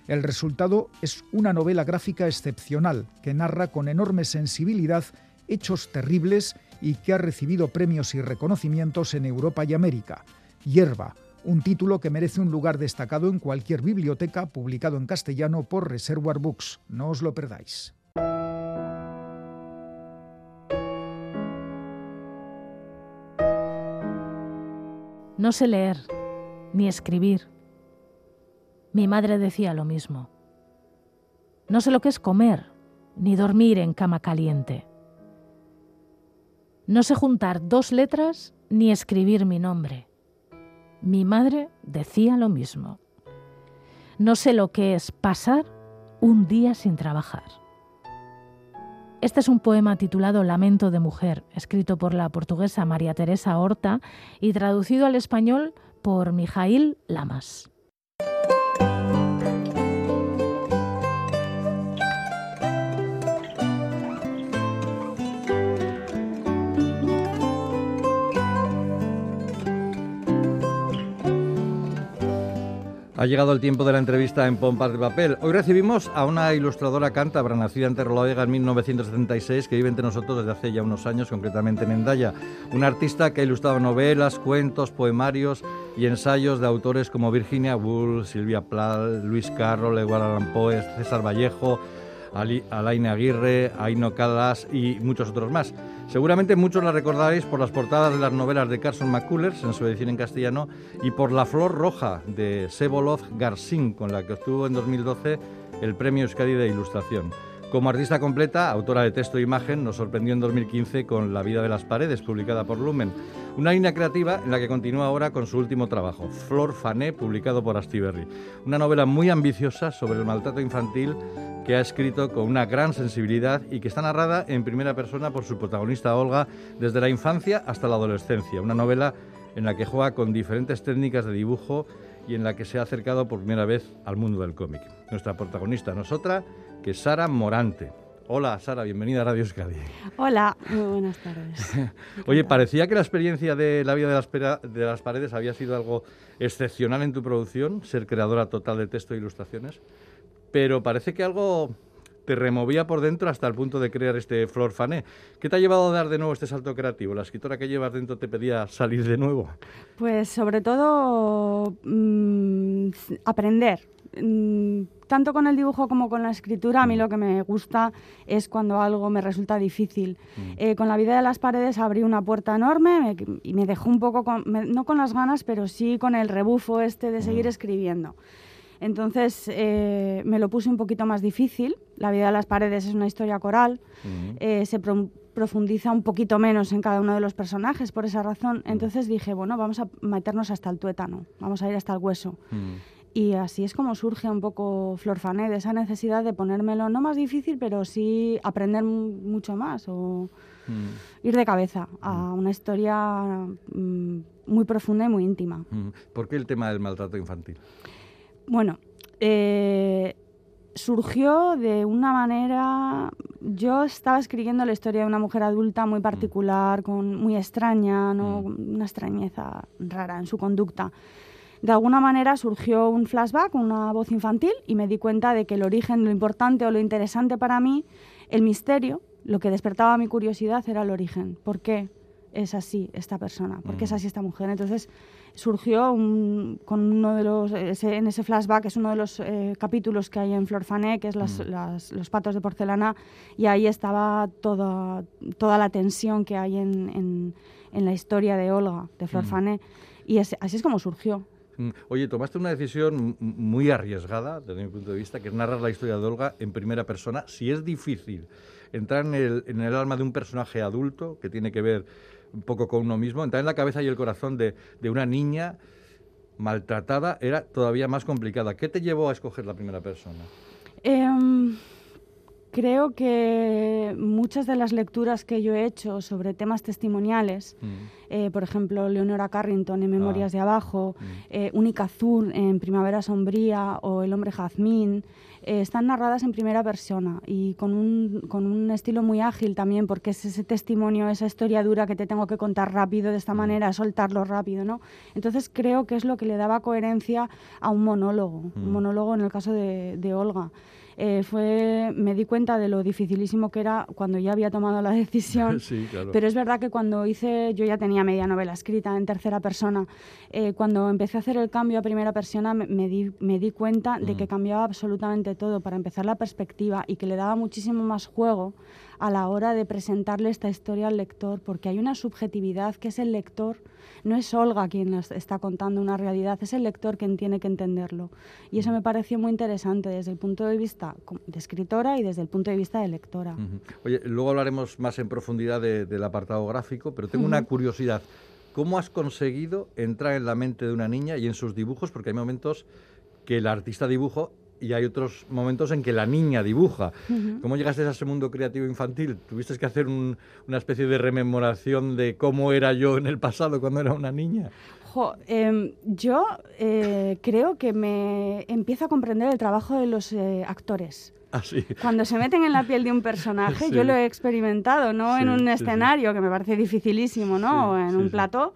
[SPEAKER 4] El resultado es una novela gráfica excepcional que narra con enorme sensibilidad hechos terribles y que ha recibido premios y reconocimientos en Europa y América. Hierba, un título que merece un lugar destacado en cualquier biblioteca publicado en castellano por Reservoir Books. No os lo perdáis.
[SPEAKER 8] No sé leer ni escribir. Mi madre decía lo mismo. No sé lo que es comer ni dormir en cama caliente. No sé juntar dos letras ni escribir mi nombre. Mi madre decía lo mismo. No sé lo que es pasar un día sin trabajar. Este es un poema titulado Lamento de Mujer, escrito por la portuguesa María Teresa Horta y traducido al español por Mijail Lamas.
[SPEAKER 9] Ha llegado el tiempo de la entrevista en Pompas de Papel. Hoy recibimos a una ilustradora cántabra nacida en Terroloega en 1976 que vive entre nosotros desde hace ya unos años, concretamente en Endaya. Una artista que ha ilustrado novelas, cuentos, poemarios y ensayos de autores como Virginia Woolf, Silvia Plath, Luis Carroll, Edward Allan César Vallejo, Alain Aguirre, Aino Calas y muchos otros más. Seguramente muchos la recordaréis por las portadas de las novelas de Carson McCullers en su edición en castellano y por La Flor Roja de Sebolov Garcín, con la que obtuvo en 2012 el Premio Euskadi de Ilustración. Como artista completa, autora de texto e imagen, nos sorprendió en 2015 con La vida de las paredes, publicada por Lumen. Una línea creativa en la que continúa ahora con su último trabajo, Flor Fané, publicado por Astiberri. Una novela muy ambiciosa sobre el maltrato infantil que ha escrito con una gran sensibilidad y que está narrada en primera persona por su protagonista Olga desde la infancia hasta la adolescencia. Una novela en la que juega con diferentes técnicas de dibujo y en la que se ha acercado por primera vez al mundo del cómic. Nuestra protagonista no es otra que Sara Morante. Hola Sara, bienvenida a Radio Euskadi.
[SPEAKER 10] Hola, muy buenas tardes.
[SPEAKER 9] Oye, parecía que la experiencia de la vida de las, de las paredes había sido algo excepcional en tu producción, ser creadora total de texto e ilustraciones pero parece que algo te removía por dentro hasta el punto de crear este Flor Fané. ¿Qué te ha llevado a dar de nuevo este salto creativo? ¿La escritora que llevas dentro te pedía salir de nuevo?
[SPEAKER 10] Pues sobre todo mm, aprender. Mm, tanto con el dibujo como con la escritura, a mí mm. lo que me gusta es cuando algo me resulta difícil. Eh, con la vida de las paredes abrí una puerta enorme y me dejó un poco, no con las ganas, pero sí con el rebufo este de seguir escribiendo. Entonces eh, me lo puse un poquito más difícil. La vida de las paredes es una historia coral. Eh, se pro- profundiza un poquito menos en cada uno de los personajes por esa razón. Entonces dije, bueno, vamos a meternos hasta el tuétano, vamos a ir hasta el hueso. Y así es como surge un poco Florfané, de esa necesidad de ponérmelo no más difícil, pero sí aprender mu- mucho más o ir de cabeza a una historia mm, muy profunda y muy íntima.
[SPEAKER 9] ¿Por qué el tema del maltrato infantil?
[SPEAKER 10] Bueno, eh, surgió de una manera. Yo estaba escribiendo la historia de una mujer adulta muy particular, con, muy extraña, ¿no? una extrañeza rara en su conducta. De alguna manera surgió un flashback, una voz infantil, y me di cuenta de que el origen, lo importante o lo interesante para mí, el misterio, lo que despertaba mi curiosidad era el origen. ¿Por qué es así esta persona? ¿Por qué es así esta mujer? Entonces surgió un- con uno de los, ese- en ese flashback, es uno de los eh, capítulos que hay en Florfané, que es las- las- los patos de porcelana, y ahí estaba toda, toda la tensión que hay en, en- en la historia de Olga, de Florfané, y es- así es como surgió.
[SPEAKER 9] Mm. Oye, tomaste una decisión muy arriesgada, desde mi punto de vista, que es narrar la historia de Olga en primera persona. Si es difícil entrar en el, en el alma de un personaje adulto, que tiene que ver un poco con uno mismo, entrar en la cabeza y el corazón de, de una niña maltratada era todavía más complicada. ¿Qué te llevó a escoger la primera persona?
[SPEAKER 10] Em, creo que muchas de las lecturas que yo he hecho sobre temas testimoniales, eh, por ejemplo, Leonora Carrington en Memorias de Abajo, eh, Única Azul en Primavera Sombría o El hombre jazmín, eh, están narradas en primera persona y con un, con un estilo muy ágil también, porque es ese testimonio, esa historia dura que te tengo que contar rápido de esta manera, soltarlo rápido, ¿no? Entonces creo que es lo que le daba coherencia a un monólogo, un monólogo en el caso de, de Olga. Eh, fue, me di cuenta de lo dificilísimo que era cuando ya había tomado la decisión.
[SPEAKER 9] Sí, claro.
[SPEAKER 10] Pero es verdad que cuando hice, yo ya tenía media novela escrita en tercera persona, eh, cuando empecé a hacer el cambio a primera persona me, me di, me di cuenta de que cambiaba absolutamente todo, para empezar la perspectiva y que le daba muchísimo más juego a la hora de presentarle esta historia al lector, porque hay una subjetividad que es el lector, no es Olga quien nos está contando una realidad, es el lector quien tiene que entenderlo. Y eso me pareció muy interesante desde el punto de vista com- de escritora y desde el punto de vista de lectora.
[SPEAKER 9] Ujú. Oye, luego hablaremos más en profundidad de- del apartado gráfico, pero tengo una curiosidad. ¿Cómo has conseguido entrar en la mente de una niña y en sus dibujos? Porque hay momentos que el artista dibuja y hay otros momentos en que la niña dibuja. ¿Cómo llegaste a ese mundo creativo infantil? ¿Tuviste que hacer un- una especie de rememoración de cómo era yo en el pasado cuando era una niña?
[SPEAKER 10] Jo, em, yo eh, creo que me empiezo a comprender el trabajo de los eh, actores.
[SPEAKER 9] Así.
[SPEAKER 10] Cuando se meten en la piel de un personaje,
[SPEAKER 9] Sí.
[SPEAKER 10] yo lo he experimentado, no en
[SPEAKER 9] Sí,
[SPEAKER 10] un
[SPEAKER 9] sí, sí.
[SPEAKER 10] escenario, que me parece dificilísimo, ¿no?
[SPEAKER 9] Sí,
[SPEAKER 10] o en
[SPEAKER 9] sí,
[SPEAKER 10] un
[SPEAKER 9] sí.
[SPEAKER 10] plató,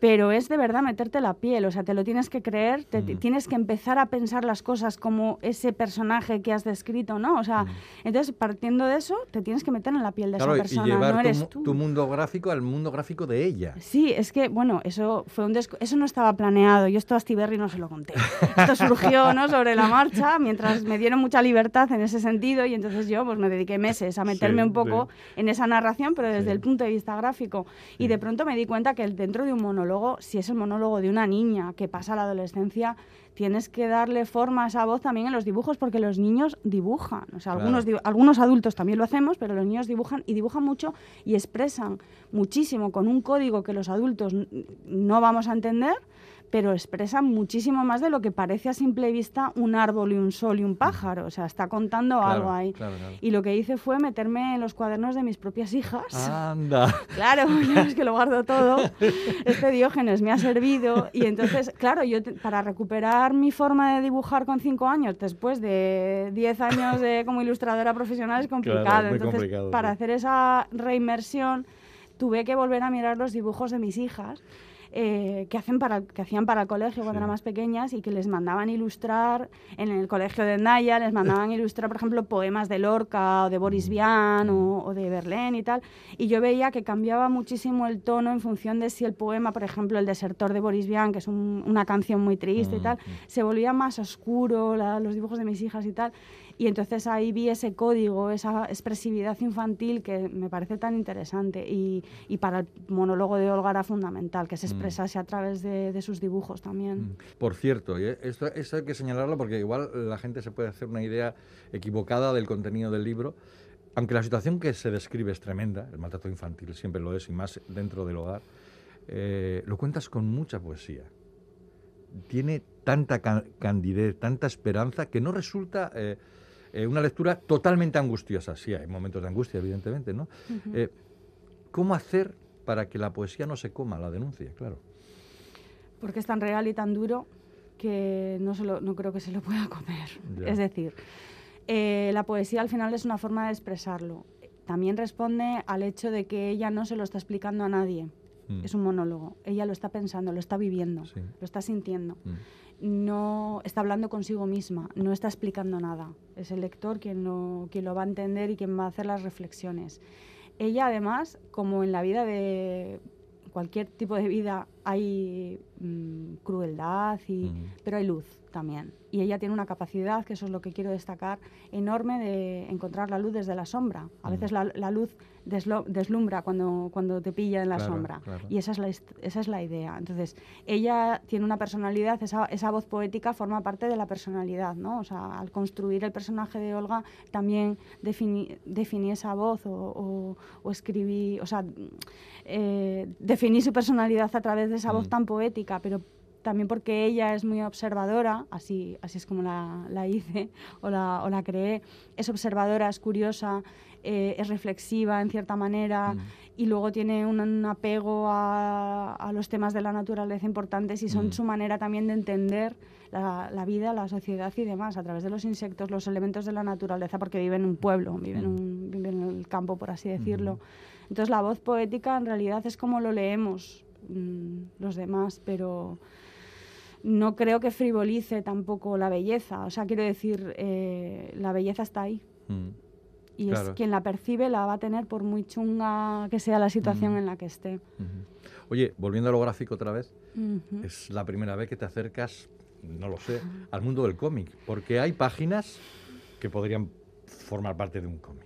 [SPEAKER 10] pero es de verdad meterte la piel, o sea, te lo tienes que creer, te, te- tienes que empezar a pensar las cosas como ese personaje que has descrito, ¿no? O sea, entonces partiendo de eso, te tienes que meter en la piel de
[SPEAKER 9] Claro,
[SPEAKER 10] esa
[SPEAKER 9] y
[SPEAKER 10] persona,
[SPEAKER 9] llevar
[SPEAKER 10] no
[SPEAKER 9] tu
[SPEAKER 10] eres
[SPEAKER 9] mu-
[SPEAKER 10] tú.
[SPEAKER 9] tu mundo gráfico al mundo gráfico de ella.
[SPEAKER 10] Sí, es que, bueno, eso fue un eso no estaba planeado. Yo esto a Stiberry no se lo conté. Esto surgió, ¿no? Sobre la marcha, mientras me dieron mucha libertad en ese sentido y entonces yo, pues me dediqué meses a meterme
[SPEAKER 9] Sí,
[SPEAKER 10] un poco en esa narración, pero desde
[SPEAKER 9] Sí.
[SPEAKER 10] el punto de vista gráfico. Y de pronto me di cuenta que dentro de un monólogo, si es el monólogo de una niña que pasa a la adolescencia, tienes que darle forma a esa voz también en los dibujos porque los niños dibujan. O sea,
[SPEAKER 9] Claro.
[SPEAKER 10] algunos, algunos adultos también lo hacemos, pero los niños dibujan y dibujan mucho y expresan muchísimo con un código que los adultos no vamos a entender, pero expresan muchísimo más de lo que parece a simple vista un árbol y un sol y un pájaro. O sea, está contando
[SPEAKER 9] Claro,
[SPEAKER 10] algo ahí.
[SPEAKER 9] claro, claro.
[SPEAKER 10] Y lo que hice fue meterme en los cuadernos de mis propias hijas.
[SPEAKER 9] Anda.
[SPEAKER 10] Claro, ves que lo guardo todo. Este Diógenes me ha servido. Y entonces, claro, yo te- para recuperar mi forma de dibujar con cinco años, después de diez años de, como ilustradora profesional, es complicado. Entonces,
[SPEAKER 9] complicado,
[SPEAKER 10] para
[SPEAKER 9] sí.
[SPEAKER 10] hacer esa reinmersión, tuve que volver a mirar los dibujos de mis hijas. Eh, que, hacen para, que hacían para el colegio cuando
[SPEAKER 9] Sí.
[SPEAKER 10] eran más pequeñas y que les mandaban ilustrar en el colegio de Naya, les mandaban ilustrar, por ejemplo, poemas de Lorca o de Boris Vian o, o de Verlaine y tal. Y yo veía que cambiaba muchísimo el tono en función de si el poema, por ejemplo, El desertor de Boris Vian, que es un- una canción muy triste y tal, se volvía más oscuro, la- los dibujos de mis hijas y tal. Y entonces ahí vi ese código, esa expresividad infantil que me parece tan interesante y, y para el monólogo de Olga era fundamental, que se
[SPEAKER 9] Mm.
[SPEAKER 10] expresase a través de, de sus dibujos también.
[SPEAKER 9] Por cierto, esto, esto hay que señalarlo porque igual la gente se puede hacer una idea equivocada del contenido del libro. Aunque la situación que se describe es tremenda, el maltrato infantil siempre lo es, y más dentro del hogar, eh, lo cuentas con mucha poesía. Tiene tanta ca- candidez, tanta esperanza, que no resulta eh, eh, una lectura totalmente angustiosa. Sí, hay momentos de angustia, evidentemente, ¿no?
[SPEAKER 10] Ujú.
[SPEAKER 9] Eh, ¿Cómo hacer para que la poesía no se coma la denuncia? Claro.
[SPEAKER 10] porque es tan real y tan duro que no, se lo- no creo que se lo pueda comer.
[SPEAKER 9] Ya.
[SPEAKER 10] Es decir, eh, la poesía al final es una forma de expresarlo. También responde al hecho de que ella no se lo está explicando a nadie.
[SPEAKER 9] Mm.
[SPEAKER 10] Es un monólogo. Ella lo está pensando, lo está viviendo,
[SPEAKER 9] Sí.
[SPEAKER 10] lo está sintiendo.
[SPEAKER 9] Mm.
[SPEAKER 10] No está hablando consigo misma, no está explicando nada. Es el lector quien lo, va a entender y quien va a hacer las reflexiones. Ella además, como en la vida de cualquier tipo de vida, hay mm, crueldad, y,
[SPEAKER 9] Mm.
[SPEAKER 10] pero hay luz también. Y ella tiene una capacidad, que eso es lo que quiero destacar, enorme de encontrar la luz desde la sombra. A
[SPEAKER 9] Mm.
[SPEAKER 10] veces la, la luz deslo- deslumbra cuando, cuando te pilla en la
[SPEAKER 9] Claro,
[SPEAKER 10] sombra.
[SPEAKER 9] claro.
[SPEAKER 10] Y esa es la, esa es la idea. Entonces, ella tiene una personalidad, esa, esa voz poética forma parte de la personalidad, ¿no? O sea, al construir el personaje de Olga también definí, definí esa voz o, o- o escribí, o sea, eh, definí su personalidad a través de esa voz
[SPEAKER 9] Mm.
[SPEAKER 10] tan poética, pero también porque ella es muy observadora, así, así es como la, la hice o la, o la creé, es observadora, es curiosa, eh, es reflexiva en cierta manera
[SPEAKER 9] Mm.
[SPEAKER 10] y luego tiene un, un apego a, a los temas de la naturaleza importantes y son
[SPEAKER 9] Mm.
[SPEAKER 10] su manera también de entender la, la vida, la sociedad y demás a través de los insectos, los elementos de la naturaleza, porque vive en un pueblo, vive, en,
[SPEAKER 9] Mm.
[SPEAKER 10] un, vive en el campo, por así decirlo. Entonces la voz poética en realidad es como lo leemos mm, los demás, pero no creo que frivolice tampoco la belleza. O sea, quiero decir, eh, la belleza está ahí.
[SPEAKER 9] Mm.
[SPEAKER 10] Y
[SPEAKER 9] Claro.
[SPEAKER 10] es quien la percibe la va a tener por muy chunga que sea la situación
[SPEAKER 9] Mm.
[SPEAKER 10] en la que esté.
[SPEAKER 9] Oye, volviendo a lo gráfico otra vez,
[SPEAKER 10] Ujú.
[SPEAKER 9] es la primera vez que te acercas, no lo sé, al mundo del cómic, porque hay páginas que podrían formar parte de un cómic.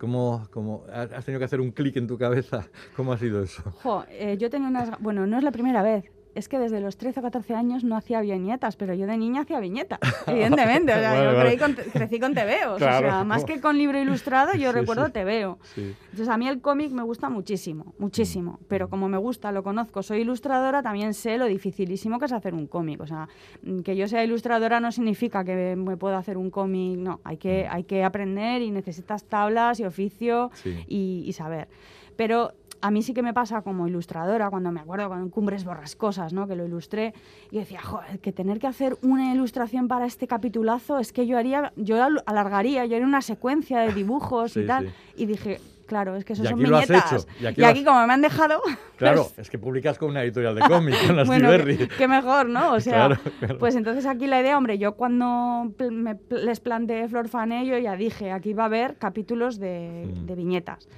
[SPEAKER 9] ¿Cómo, cómo- has tenido que hacer un clic en tu cabeza? ¿Cómo ha sido eso?
[SPEAKER 10] Eh, yo tenía unas... Bueno, no es la primera vez. Es que desde los 13 o 14 años no hacía viñetas, pero yo de niña hacía viñetas, evidentemente. O sea,
[SPEAKER 9] Vale,
[SPEAKER 10] yo
[SPEAKER 9] vale.
[SPEAKER 10] con- crecí con tebeos.
[SPEAKER 9] Claro.
[SPEAKER 10] O sea, más que con libro ilustrado, yo
[SPEAKER 9] Sí,
[SPEAKER 10] recuerdo
[SPEAKER 9] sí.
[SPEAKER 10] tebeo.
[SPEAKER 9] Sí.
[SPEAKER 10] Entonces, a mí el cómic me gusta muchísimo, muchísimo. Pero como me gusta, lo conozco, soy ilustradora, también sé lo dificilísimo que es hacer un cómic. O sea, mm, que yo sea ilustradora no significa que me pueda hacer un cómic, no. Hay que, hay que aprender y necesitas tablas y oficio y, y saber. Pero a mí sí que me pasa como ilustradora, cuando me acuerdo con Cumbres Borrascosas, ¿no? que lo ilustré, y decía, joder, que tener que hacer una ilustración para este capitulazo es que yo haría, yo al- alargaría, yo haría una secuencia de dibujos
[SPEAKER 9] Sí,
[SPEAKER 10] y tal.
[SPEAKER 9] sí.
[SPEAKER 10] Y dije, claro, es que eso
[SPEAKER 9] Y
[SPEAKER 10] son
[SPEAKER 9] aquí
[SPEAKER 10] viñetas.
[SPEAKER 9] y
[SPEAKER 10] Y
[SPEAKER 9] aquí
[SPEAKER 10] aquí,
[SPEAKER 9] lo has-
[SPEAKER 10] como me han dejado,
[SPEAKER 9] Claro,
[SPEAKER 10] pues,
[SPEAKER 9] es que publicas con una editorial de cómic, con las
[SPEAKER 10] bueno, qué, qué mejor, ¿no? O sea,
[SPEAKER 9] Claro, claro.
[SPEAKER 10] pues entonces aquí la idea, hombre, yo cuando pl- me pl- les planteé Flor Fané, yo ya dije, aquí va a haber capítulos de,
[SPEAKER 9] Mm.
[SPEAKER 10] de viñetas.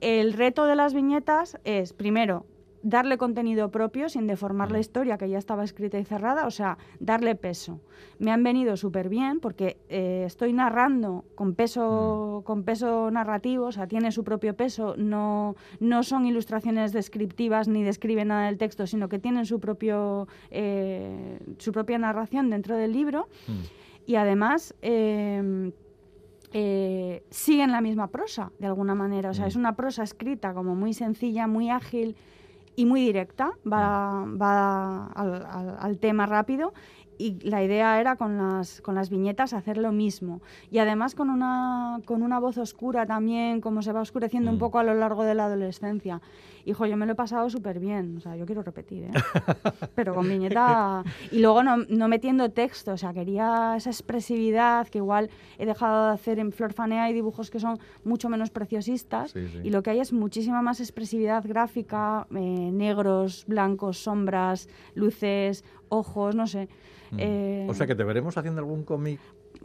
[SPEAKER 10] El reto de las viñetas es, primero, darle contenido propio sin deformar la historia que ya estaba escrita y cerrada, o sea, darle peso. Me han venido súper bien porque eh, estoy narrando con peso, con peso narrativo, o sea, tiene su propio peso, no, no son ilustraciones descriptivas ni describen nada del texto, sino que tienen su, propio, eh, su propia narración dentro del libro
[SPEAKER 9] Mm.
[SPEAKER 10] y además eh, eh, siguen la misma prosa, de alguna manera. O sea,
[SPEAKER 9] Mm.
[SPEAKER 10] es una prosa escrita como muy sencilla, muy ágil y muy directa, va, va al, al- al tema rápido. Y la idea era con las, con las viñetas hacer lo mismo. Y además con una, con una voz oscura también, como se va oscureciendo un
[SPEAKER 9] Mm.
[SPEAKER 10] poco a lo largo de la adolescencia. Hijo, yo me lo he pasado súper bien. O sea, yo quiero repetir, ¿eh? Pero con viñeta... Y luego no, no metiendo texto. O sea, quería esa expresividad que igual he dejado de hacer en Flor Fanea. Hay dibujos que son mucho menos preciosistas.
[SPEAKER 9] Sí, sí.
[SPEAKER 10] Y lo que hay es muchísima más expresividad gráfica. eh, negros, blancos, sombras, luces, ojos, no sé.
[SPEAKER 9] Mm.
[SPEAKER 10] Eh,
[SPEAKER 9] O sea que te veremos haciendo algún cómic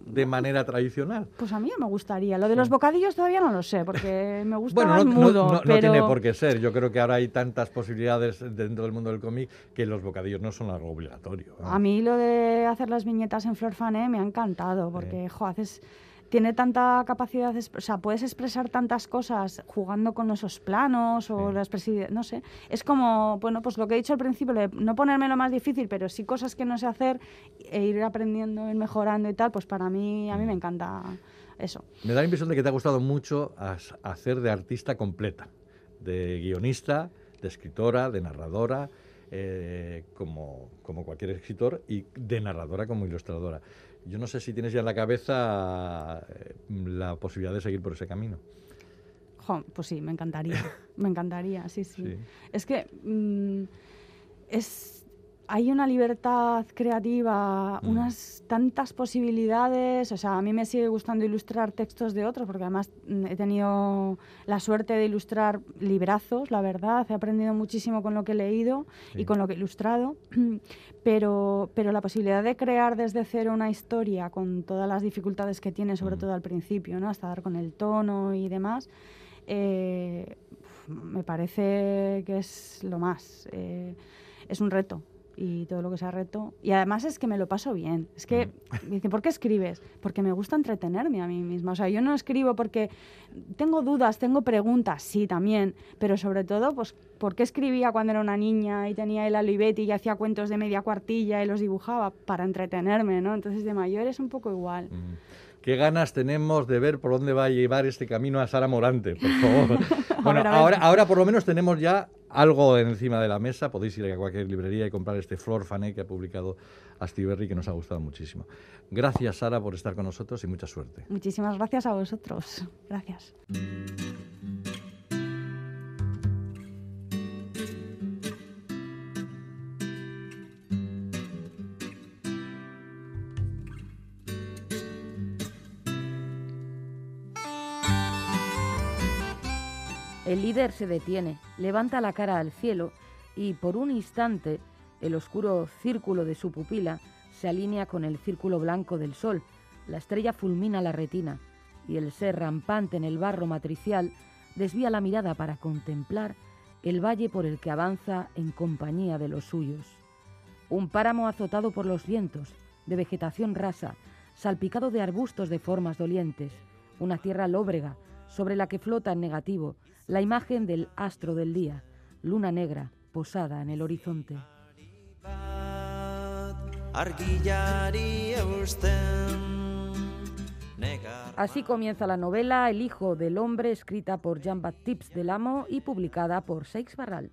[SPEAKER 9] de manera tradicional.
[SPEAKER 10] Pues a mí me gustaría. Lo de los bocadillos todavía no lo sé, porque me gusta
[SPEAKER 9] Bueno, no,
[SPEAKER 10] mudo.
[SPEAKER 9] no- no
[SPEAKER 10] pero...
[SPEAKER 9] tiene por qué ser. Yo creo que ahora hay tantas posibilidades dentro del mundo del cómic que los bocadillos no son algo obligatorio.
[SPEAKER 10] A mí lo de hacer las viñetas en Flor Fané me ha encantado, porque jo, haces, tiene tanta capacidad, o sea, puedes expresar tantas cosas jugando con esos planos o las no sé. Es como, bueno, pues lo que he dicho al principio, no ponerme lo más difícil, pero sí cosas que no sé hacer e ir aprendiendo, ir mejorando y tal, pues para mí, a mí me encanta eso.
[SPEAKER 9] Me da la impresión de que te ha gustado mucho hacer de artista completa, de guionista, de escritora, de narradora, eh, como, como cualquier escritor, y de narradora como ilustradora. Yo no sé si tienes ya en la cabeza eh, la posibilidad de seguir por ese camino.
[SPEAKER 10] pues sí, me encantaría. me encantaría, sí, sí. Es que mm, es hay una libertad creativa, mm. unas tantas posibilidades. O sea, a mí me sigue gustando ilustrar textos de otros, porque además mm, he tenido la suerte de ilustrar librazos, la verdad. He aprendido muchísimo con lo que he leído y con lo que he ilustrado. Pero, pero la posibilidad de crear desde cero una historia con todas las dificultades que tiene, sobre mm. todo al principio, ¿no? hasta dar con el tono y demás. Eh, me parece que es lo más. Eh, es un reto, y todo lo que sea reto. Y además es que me lo paso bien. Es que me dicen, ¿por qué escribes? Porque me gusta entretenerme a mí misma. O sea, yo no escribo porque tengo dudas, tengo preguntas, sí, también, pero sobre todo, pues, ¿por qué escribía cuando era una niña y tenía el Olivetti y hacía cuentos de media cuartilla y los dibujaba? Para entretenerme, ¿no? Entonces, de mayor es un poco igual.
[SPEAKER 9] Qué ganas tenemos de ver por dónde va a llevar este camino a Sara Morante, por favor. bueno, ahora, ahora por lo menos tenemos ya algo encima de la mesa. Podéis ir a cualquier librería y comprar este Flor Fané que ha publicado Astiberri, que nos ha gustado muchísimo. Gracias, Sara, por estar con nosotros y mucha suerte.
[SPEAKER 10] Muchísimas gracias a vosotros. Gracias.
[SPEAKER 7] El líder se detiene, levanta la cara al cielo y por un instante el oscuro círculo de su pupila se alinea con el círculo blanco del sol. La estrella fulmina la retina y el ser rampante en el barro matricial desvía la mirada para contemplar el valle por el que avanza en compañía de los suyos. Un páramo azotado por los vientos, de vegetación rasa, salpicado de arbustos de formas dolientes, una tierra lóbrega sobre la que flota en negativo la imagen del astro del día, luna negra posada en el horizonte. Así comienza la novela El hijo del hombre, escrita por Jean-Baptiste Delamo y publicada por Seix Barral.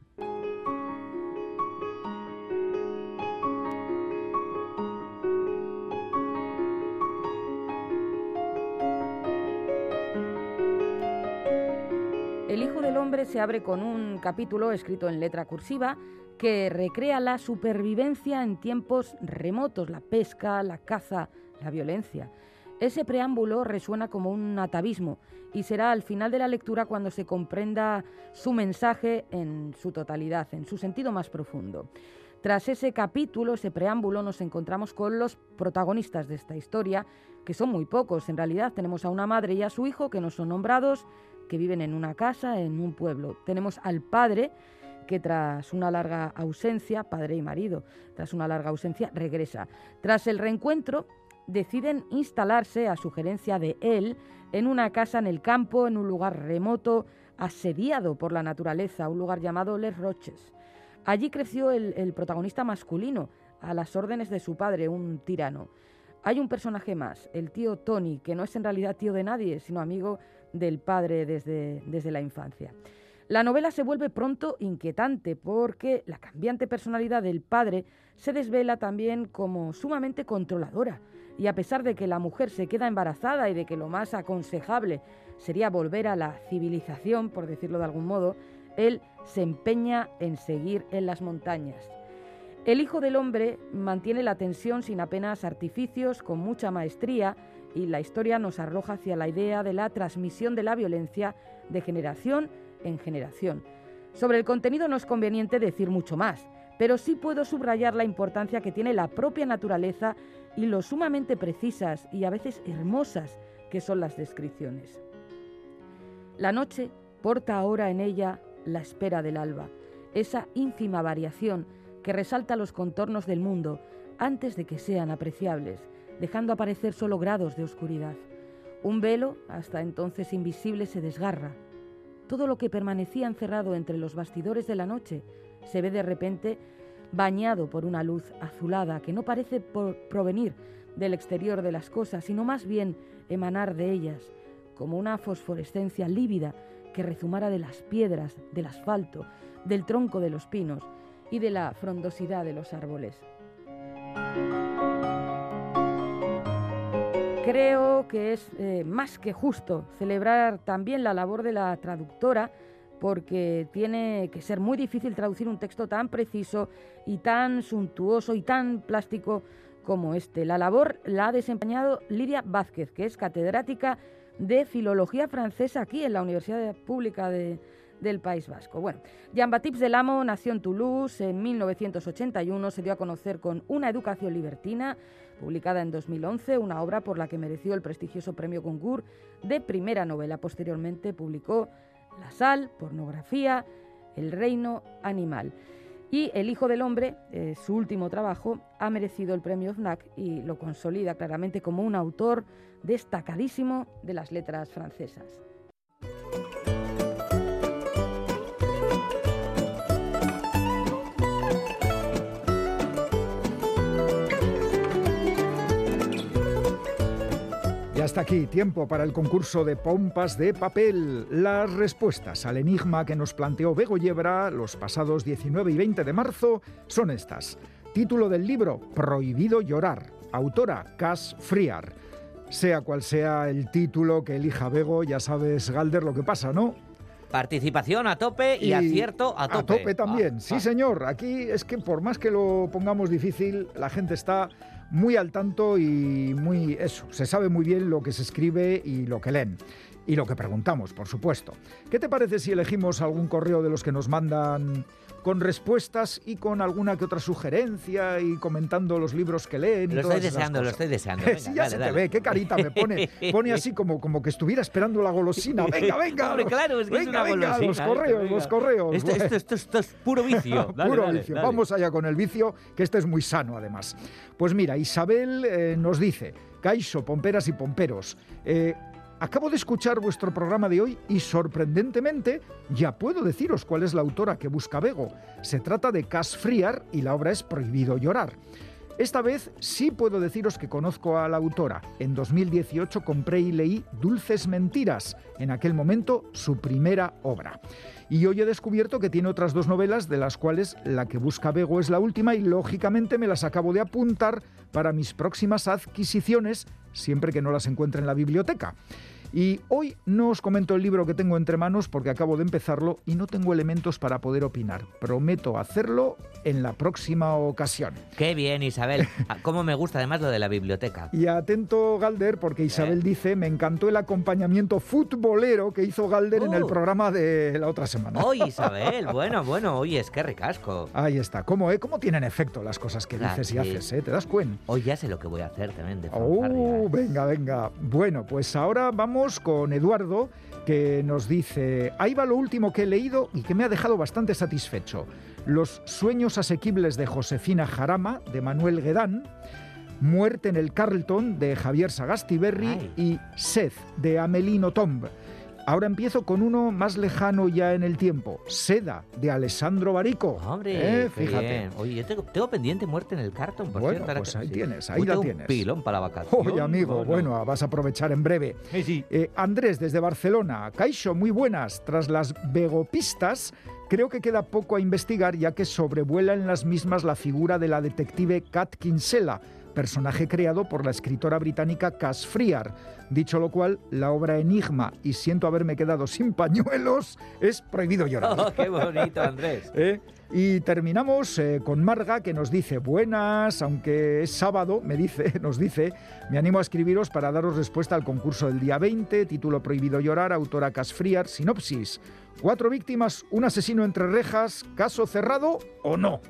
[SPEAKER 7] Se abre con un capítulo escrito en letra cursiva que recrea la supervivencia en tiempos remotos, la pesca, la caza, la violencia. Ese preámbulo resuena como un atavismo y será al final de la lectura cuando se comprenda su mensaje en su totalidad, en su sentido más profundo. Tras ese capítulo, ese preámbulo, nos encontramos con los protagonistas de esta historia, que son muy pocos. En realidad tenemos a una madre y a su hijo que no son nombrados, que viven en una casa, en un pueblo. Tenemos al padre que tras una larga ausencia, padre y marido, tras una larga ausencia, regresa. Tras el reencuentro, deciden instalarse, a sugerencia de él, en una casa en el campo, en un lugar remoto, asediado por la naturaleza, un lugar llamado Les Roches. Allí creció el, el protagonista masculino, a las órdenes de su padre, un tirano. Hay un personaje más, el tío Tony, que no es en realidad tío de nadie, sino amigo del padre desde, desde la infancia. La novela se vuelve pronto inquietante porque la cambiante personalidad del padre se desvela también como sumamente controladora. Y a pesar de que la mujer se queda embarazada y de que lo más aconsejable sería volver a la civilización, por decirlo de algún modo, él se empeña en seguir en las montañas. El Hijo del Hombre mantiene la tensión sin apenas artificios, con mucha maestría, y la historia nos arroja hacia la idea de la transmisión de la violencia de generación en generación. Sobre el contenido no es conveniente decir mucho más, pero sí puedo subrayar la importancia que tiene la propia naturaleza y lo sumamente precisas y a veces hermosas que son las descripciones. La noche porta ahora en ella la espera del alba, esa ínfima variación que resalta los contornos del mundo antes de que sean apreciables dejando aparecer solo grados de oscuridad. Un velo, hasta entonces invisible, se desgarra. Todo lo que permanecía encerrado entre los bastidores de la noche se ve de repente bañado por una luz azulada que no parece provenir del exterior de las cosas, sino más bien emanar de ellas, como una fosforescencia lívida que rezumara de las piedras, del asfalto, del tronco de los pinos y de la frondosidad de los árboles. Creo que es eh, más que justo celebrar también la labor de la traductora, porque tiene que ser muy difícil traducir un texto tan preciso y tan suntuoso y tan plástico como este. La labor la ha desempeñado Lidia Vázquez, que es catedrática de Filología Francesa aquí en la Universidad Pública del País Vasco. Bueno, Jean-Baptiste Delamo nació en Toulouse en 1981, se dio a conocer con Una educación libertina, publicada en 2011, una obra por la que mereció el prestigioso premio Goncourt de primera novela. Posteriormente publicó La sal, pornografía, El reino animal. Y El Hijo del Hombre, eh, su último trabajo, ha merecido el premio FNAC y lo consolida claramente como un autor destacadísimo de las letras francesas.
[SPEAKER 4] Hasta aquí, tiempo para el concurso de pompas de papel. Las respuestas al enigma que nos planteó Bego Yebra los pasados 19 y 20 de marzo son estas. Título del libro, Prohibido llorar. Autora, Cas Friar. Sea cual sea el título que elija Bego, ya sabes, Galder, lo que pasa, ¿no?
[SPEAKER 5] Participación a tope y, acierto a tope.
[SPEAKER 4] A tope también, ah, sí ah. señor. Aquí es que por más que lo pongamos difícil, la gente está muy al tanto y muy eso, se sabe muy bien lo que se escribe y lo que leen. Y lo que preguntamos, por supuesto. ¿Qué te parece si elegimos algún correo de los que nos mandan con respuestas y con alguna que otra sugerencia y comentando los libros que leen.
[SPEAKER 5] lo estoy deseando, lo estoy deseando.
[SPEAKER 4] sí, ya se te ve, qué carita me pone. Pone así como, como que estuviera esperando la golosina. Venga, venga.
[SPEAKER 5] claro, es que
[SPEAKER 4] venga,
[SPEAKER 5] es una
[SPEAKER 4] venga, los correos, los correos.
[SPEAKER 5] Esto, esto, es puro vicio.
[SPEAKER 4] puro vicio. Vamos allá con el vicio, que este es muy sano además. Pues mira, Isabel eh, nos dice, Caixo, pomperas y pomperos, eh, Acabo de escuchar vuestro programa de hoy y sorprendentemente ya puedo deciros cuál es la autora que busca Bego. Se trata de Cas Friar y la obra es Prohibido llorar. Esta vez sí puedo deciros que conozco a la autora. En 2018 compré y leí Dulces Mentiras, en aquel momento su primera obra. Y hoy he descubierto que tiene otras dos novelas, de las cuales la que busca Bego es la última y lógicamente me las acabo de apuntar para mis próximas adquisiciones, siempre que no las encuentre en la biblioteca. Y hoy no os comento el libro que tengo entre manos porque acabo de empezarlo y no tengo elementos para poder opinar. Prometo hacerlo en la próxima ocasión.
[SPEAKER 5] Qué bien, Isabel. Ah, cómo me gusta además lo de la biblioteca.
[SPEAKER 4] Y atento, Galder, porque Isabel eh. dice, me encantó el acompañamiento futbolero que hizo Galder en el oh. programa de la otra semana.
[SPEAKER 5] Hoy, Isabel, bueno, bueno, oye, es que recasco.
[SPEAKER 4] Ahí está. ¿Cómo, eh? ¿Cómo tienen efecto las cosas que dices y haces? Eh? ¿Te das cuenta?
[SPEAKER 5] Hoy ya sé lo que voy a hacer también de
[SPEAKER 4] Oh, venga, venga. Bueno, pues ahora vamos con Eduardo, que nos dice, ahí va lo último que he leído y que me ha dejado bastante satisfecho. Los sueños asequibles de Josefina Jarama, de Manuel Guedán, Muerte en el Carlton, de Javier Sagastiberri, y Seth, de Amelino Tomb. Ahora empiezo con uno más lejano ya en el tiempo, Seda, de Alessandro Barico.
[SPEAKER 5] Hombre, ¿Eh? fíjate. Oye, yo tengo, pendiente muerte en el cartón, por
[SPEAKER 4] bueno, pues ahí tienes, ahí la tienes.
[SPEAKER 5] Un pilón para la vacación.
[SPEAKER 4] Oye, amigo, bueno, vas a aprovechar en breve.
[SPEAKER 5] Sí,
[SPEAKER 4] eh, Andrés, desde Barcelona. Caixo, muy buenas. Tras las vegopistas, Creo que queda poco a investigar ya que sobrevuela en las mismas la figura de la detective Kat Kinsella, personaje creado por la escritora británica Cass Friar. Dicho lo cual, la obra Enigma y siento haberme quedado sin pañuelos es prohibido llorar.
[SPEAKER 5] Oh, ¡Qué bonito, Andrés!
[SPEAKER 4] ¿Eh? Y terminamos eh, con Marga que nos dice, buenas, aunque es sábado, me dice, nos dice, me animo a escribiros para daros respuesta al concurso del día 20, título Prohibido llorar, autora Friar, sinopsis. Cuatro víctimas, un asesino entre rejas, caso cerrado o no.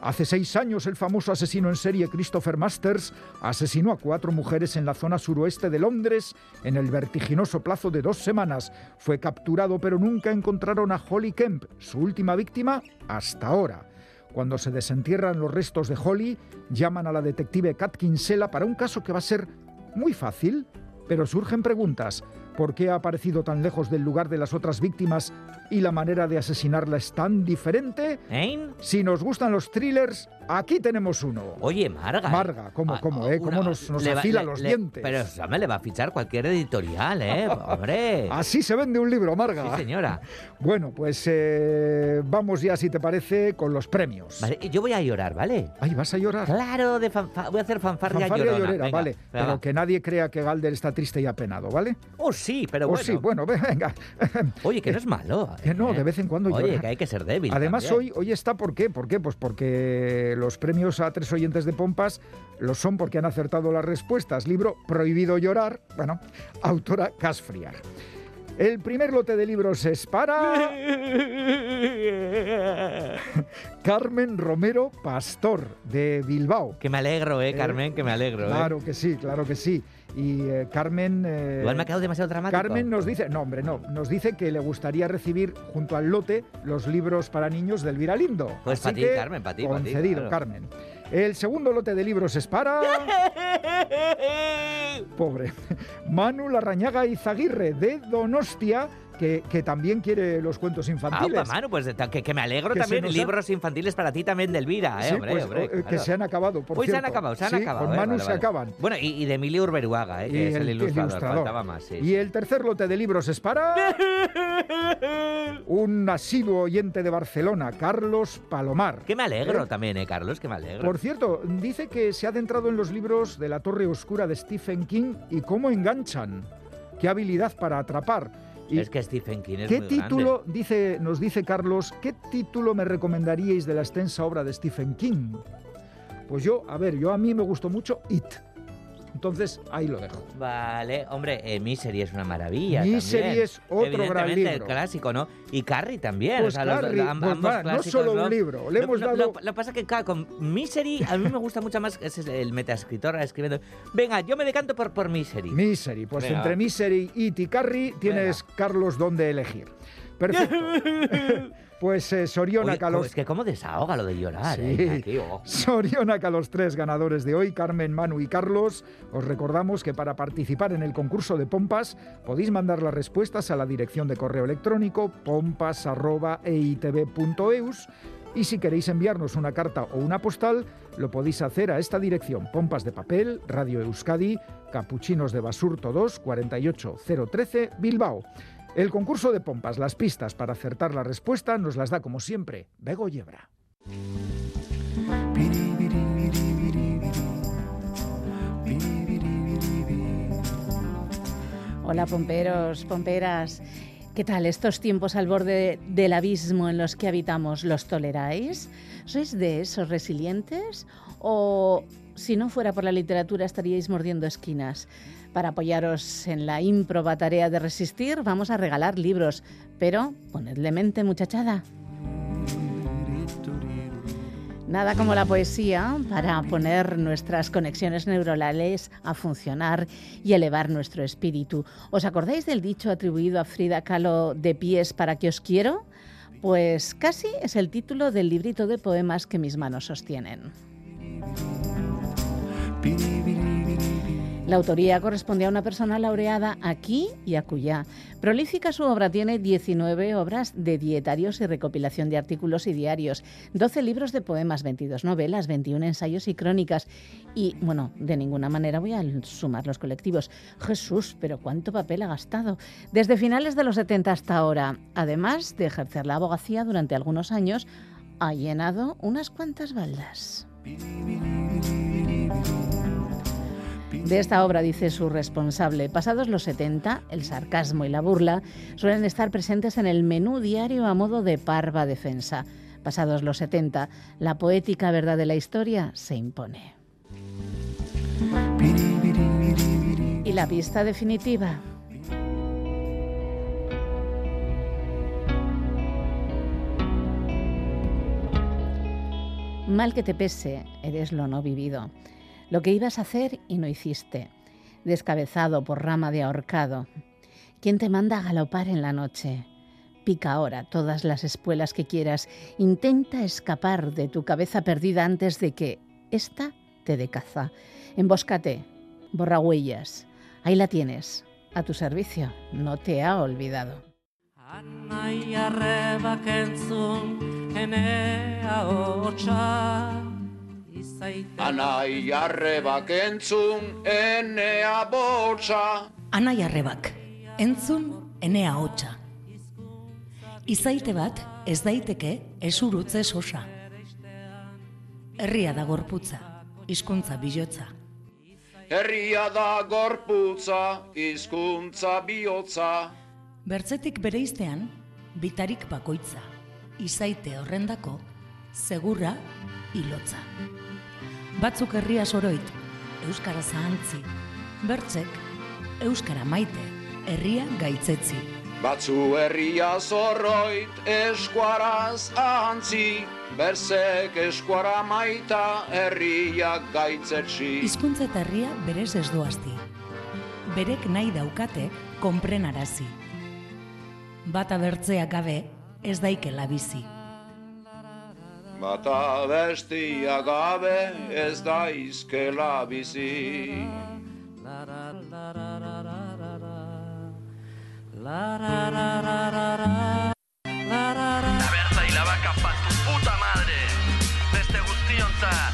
[SPEAKER 4] Hace seis años el famoso asesino en serie Christopher Masters asesinó a cuatro mujeres en la zona suroeste de Londres en el vertiginoso plazo de dos semanas. Fue capturado pero nunca encontraron a Holly Kemp, su última víctima hasta ahora. Cuando se desentierran los restos de Holly, llaman a la detective Kat Kinsella para un caso que va a ser muy fácil, Pero surgen preguntas. ¿Por qué ha aparecido tan lejos del lugar de las otras víctimas y la manera de asesinarla es tan diferente?
[SPEAKER 5] ¿Eh?
[SPEAKER 4] Si nos gustan los thrillers, aquí tenemos uno.
[SPEAKER 5] Oye, Marga.
[SPEAKER 4] Marga, ¿cómo,
[SPEAKER 5] Ah,
[SPEAKER 4] cómo, eh?
[SPEAKER 5] una-
[SPEAKER 4] ¿Cómo nos, nos
[SPEAKER 5] le va-
[SPEAKER 4] afila
[SPEAKER 5] le-
[SPEAKER 4] los
[SPEAKER 5] le-
[SPEAKER 4] dientes?
[SPEAKER 5] Pero eso me le va a fichar cualquier editorial, ¿eh? Hombre.
[SPEAKER 4] Así se vende un libro, Marga.
[SPEAKER 5] Sí, señora.
[SPEAKER 4] Bueno, pues eh, vamos ya, si te parece, con los premios.
[SPEAKER 5] Vale, yo voy a llorar, ¿vale?
[SPEAKER 4] Ay, ¿vas a llorar?
[SPEAKER 5] Claro, de voy a hacer fanfarria,
[SPEAKER 4] Fanfarria
[SPEAKER 5] llorona.
[SPEAKER 4] llorera,
[SPEAKER 5] Venga,
[SPEAKER 4] vale. Pero
[SPEAKER 5] va.
[SPEAKER 4] que nadie crea que Galder está triste y apenado, ¿vale?
[SPEAKER 5] Oh, sí, pero
[SPEAKER 4] O
[SPEAKER 5] bueno.
[SPEAKER 4] sí, bueno, venga.
[SPEAKER 5] Oye, que no es malo.
[SPEAKER 4] Que no,
[SPEAKER 5] ¿eh?
[SPEAKER 4] de vez en cuando
[SPEAKER 5] Oye,
[SPEAKER 4] llora.
[SPEAKER 5] que hay que ser débil.
[SPEAKER 4] Además,
[SPEAKER 5] también.
[SPEAKER 4] hoy, hoy está, ¿por qué? ¿Por qué? Pues porque los premios a tres oyentes de Pompas lo son porque han acertado las respuestas. Libro Prohibido llorar, bueno, autora Casfriar. El primer lote de libros es para Carmen Romero Pastor, de Bilbao.
[SPEAKER 5] Que me alegro, ¿eh, Carmen? Que me alegro. ¿eh?
[SPEAKER 4] Claro que sí, claro que sí. Y eh, Carmen... eh,
[SPEAKER 5] Igual me ha quedado demasiado dramático.
[SPEAKER 4] Carmen nos dice, no hombre, no, nos dice que le gustaría recibir junto al lote los libros para niños del Viralindo.
[SPEAKER 5] Pues
[SPEAKER 4] Así
[SPEAKER 5] pa' ti, Carmen, pa' ti, pa' ti,
[SPEAKER 4] Concedido,
[SPEAKER 5] claro.
[SPEAKER 4] Carmen. El segundo lote de libros es para... Pobre. Manu Larrañaga Izaguirre de Donostia, que, que también quiere los cuentos
[SPEAKER 5] Ah,
[SPEAKER 4] infantiles.
[SPEAKER 5] pa' mano, pues que, que me alegro
[SPEAKER 4] Que
[SPEAKER 5] también. Libros infantiles para ti también de Elvira, ¿eh?
[SPEAKER 4] Sí,
[SPEAKER 5] hombre,
[SPEAKER 4] pues,
[SPEAKER 5] hombre,
[SPEAKER 4] eh, que
[SPEAKER 5] claro.
[SPEAKER 4] se han acabado, por
[SPEAKER 5] Pues se han
[SPEAKER 4] cierto.
[SPEAKER 5] acabado, se han
[SPEAKER 4] Sí,
[SPEAKER 5] acabado.
[SPEAKER 4] Con
[SPEAKER 5] ¿eh?
[SPEAKER 4] Manu
[SPEAKER 5] Vale,
[SPEAKER 4] se acaban.
[SPEAKER 5] Bueno, y, y de Emilio Urberuaga, ¿eh? que es el, ilustrador. Faltaba más, sí.
[SPEAKER 4] Y el tercer lote de libros es para un asiduo oyente de Barcelona, Carlos Palomar.
[SPEAKER 5] Que me alegro
[SPEAKER 4] ¿Eh?
[SPEAKER 5] también, ¿eh, Carlos? Que me alegro.
[SPEAKER 4] Por cierto, dice que se ha adentrado en los libros de La Torre Oscura de Stephen King y cómo enganchan. Qué habilidad para atrapar. Y
[SPEAKER 5] Es que Stephen King es
[SPEAKER 4] ¿Qué
[SPEAKER 5] muy
[SPEAKER 4] título, dice, nos dice Carlos, qué título me recomendaríais de la extensa obra de Stephen King? Pues yo, a ver, yo a mí me gustó mucho It. Entonces, ahí lo dejo.
[SPEAKER 5] Vale, hombre, eh, Misery es una maravilla.
[SPEAKER 4] Misery
[SPEAKER 5] también.
[SPEAKER 4] es otro gran libro.
[SPEAKER 5] el clásico, ¿no? Y Carrie también.
[SPEAKER 4] Pues
[SPEAKER 5] o sea, los- amb-
[SPEAKER 4] pues
[SPEAKER 5] ambos
[SPEAKER 4] no solo un libro, le
[SPEAKER 5] Lo-
[SPEAKER 4] hemos dado-
[SPEAKER 5] Lo, lo pasa que, claro, con Misery a mí me gusta mucho más ese, el metaescritor escribiendo. Venga, yo me decanto por, por Misery.
[SPEAKER 4] Misery, pues
[SPEAKER 5] Venga.
[SPEAKER 4] entre Misery, y Carrie tienes, Carlos, dónde elegir. Perfecto. pues eh,
[SPEAKER 5] Oye,
[SPEAKER 4] los...
[SPEAKER 5] Es que cómo desahoga lo de llorar,
[SPEAKER 4] Sí.
[SPEAKER 5] ¿eh? Aquí, oh.
[SPEAKER 4] Sorionaca los tres ganadores de hoy, Carmen, Manu y Carlos. Os recordamos que para participar en el concurso de pompas podéis mandar las respuestas a la dirección de correo electrónico pompas.eitv.eus y si queréis enviarnos una carta o una postal, lo podéis hacer a esta dirección: Pompas de Papel, Radio Euskadi, Capuchinos de Basurto 2, 48013, Bilbao. El concurso de pompas, las pistas para acertar la respuesta, nos las da como siempre Bego Yebra.
[SPEAKER 8] Hola pomperos, pomperas. ¿Qué tal estos tiempos al borde del abismo en los que habitamos? ¿Los toleráis? ¿Sois de esos resilientes? ¿O si no fuera por la literatura estaríais mordiendo esquinas? Para apoyaros en la ímproba tarea de resistir, vamos a regalar libros. Pero ponedle mente, muchachada. Nada como la poesía para poner nuestras conexiones neuronales a funcionar y elevar nuestro espíritu. ¿Os acordáis del dicho atribuido a Frida Kahlo de pies para que os quiero? Pues casi es el título del librito de poemas que mis manos sostienen. La autoría corresponde a una persona laureada aquí y acullá. Prolífica su obra tiene 19 obras de dietarios y recopilación de artículos y diarios, 12 libros de poemas, 22 novelas, 21 ensayos y crónicas. Y, bueno, de ninguna manera voy a sumar los colectivos. Jesús, pero cuánto papel ha gastado. Desde finales de los 70 hasta ahora, además de ejercer la abogacía durante algunos años, ha llenado unas cuantas baldas. De esta obra dice su responsable, pasados los 70, el sarcasmo y la burla suelen estar presentes en el menú diario a modo de parva defensa. Pasados los 70, la poética verdad de la historia se impone. Y la pista definitiva. Mal que te pese, eres lo no vivido. Lo que ibas a hacer y no hiciste. Descabezado por rama de ahorcado. ¿Quién te manda a galopar en la noche? Pica ahora todas las espuelas que quieras. Intenta escapar de tu cabeza perdida antes de que ésta te dé caza. Embóscate, borra huellas. Ahí la tienes, a tu servicio. No te ha olvidado.
[SPEAKER 11] Izaite
[SPEAKER 12] Anai arrebak entzun enea botxa
[SPEAKER 13] Anai arrebak, entzun enea hotxa. Izaite bat ez daiteke esurutze sosa. Herria da gorputza, hizkuntza bilotza.
[SPEAKER 12] Herria da gorputza, hizkuntza bihotza
[SPEAKER 13] Bertzetik bereiztean, bitarik bakoitza. Izaite horrendako, segurra, ilotza. Batzuk herria soroit, euskara zahantzi. Bertzek, euskara maite, herria gaitzetzi.
[SPEAKER 12] Batzu herria zorroit eskuaraz ahantzi Berzek eskuara maita herriak gaitzetsi
[SPEAKER 13] Hizkuntza eta herria berez ez doazti. Berek nahi daukate konprenarazi. Bata bertzea gabe ez daikela bizi.
[SPEAKER 12] Bata bestia gabe ez da izkela bizi.
[SPEAKER 11] La la la la la la la la la la la la La la la
[SPEAKER 14] la la la la la la la la la la la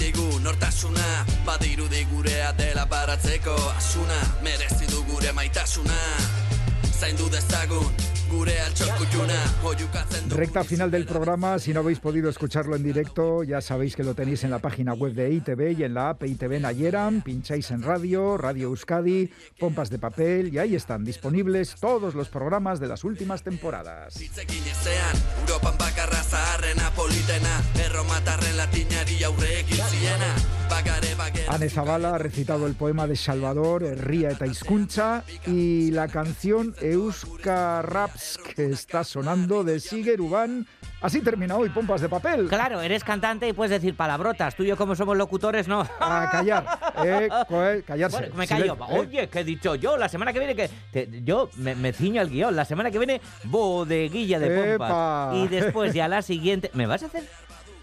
[SPEAKER 14] digu nortasuna Badirudi gurea dela baratzeko asuna Merezi du gure maitasuna
[SPEAKER 4] Recta final del programa, si no habéis podido escucharlo en directo, ya sabéis que lo tenéis en la página web de ITV y en la app ITV Nayeran, pincháis en radio, Radio Euskadi, pompas de papel y ahí están disponibles todos los programas de las últimas temporadas. Anne Zavala ha recitado el poema de Salvador, Ría eta Izkuncha, y la canción Euska Raps que está sonando de Siger Uban. Así termina hoy Pompas de Papel.
[SPEAKER 5] Claro, eres cantante y puedes decir palabrotas. Tú y yo, como somos locutores, no.
[SPEAKER 4] A callar, eh, callarse.
[SPEAKER 5] Bueno, me callo.
[SPEAKER 4] Eh.
[SPEAKER 5] Oye, ¿qué he dicho yo? La semana que viene, que te- yo me, me ciño al guion. La semana que viene, bodeguilla de pompas.
[SPEAKER 4] Epa.
[SPEAKER 5] Y después, ya la siguiente. ¿Me vas a hacer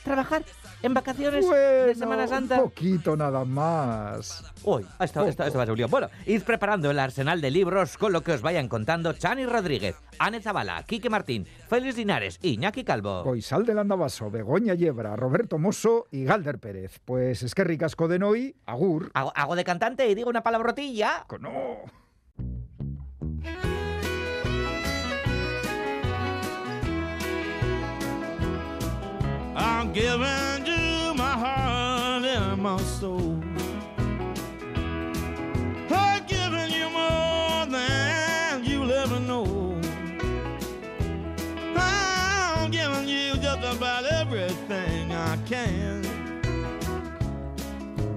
[SPEAKER 5] trabajar en vacaciones de Semana Santa?
[SPEAKER 4] Un poquito nada más.
[SPEAKER 5] Uy, esto, esto, esto va a ser un lío. Bueno, id preparando el arsenal de libros con lo que os vayan contando Chani Rodríguez, Ane Zabala, Quique Martín, Félix Linares y Iñaki Calvo.
[SPEAKER 4] Coisal del Andabaso, Begoña Yebra, Roberto Mosso y Galder Pérez. Pues es que ricasco de Noi, Agur.
[SPEAKER 5] Hago, hago de cantante y digo una palabrotilla.
[SPEAKER 4] No.
[SPEAKER 15] I'm giving you my heart and my soul. I'm giving you more than you'll ever know. I'm giving you just about everything I can.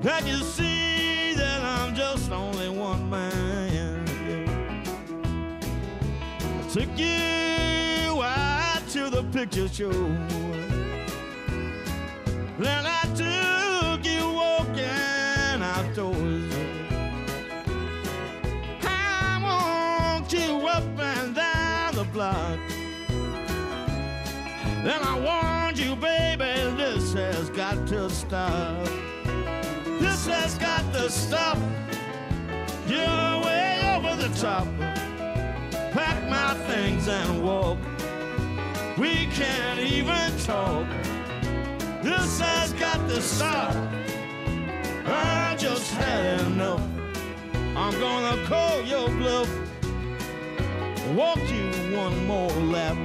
[SPEAKER 15] Can't you see that I'm just only one man? I took you out to the picture show. Then I took you walking outdoors. I want you up and down the block. Then I warned you, baby, this has got to stop. This has got to stop. You're way over the top. Pack my things and walk. We can't even talk. This has got to stop. I just had enough. I'm gonna call your bluff. Walk you one more lap.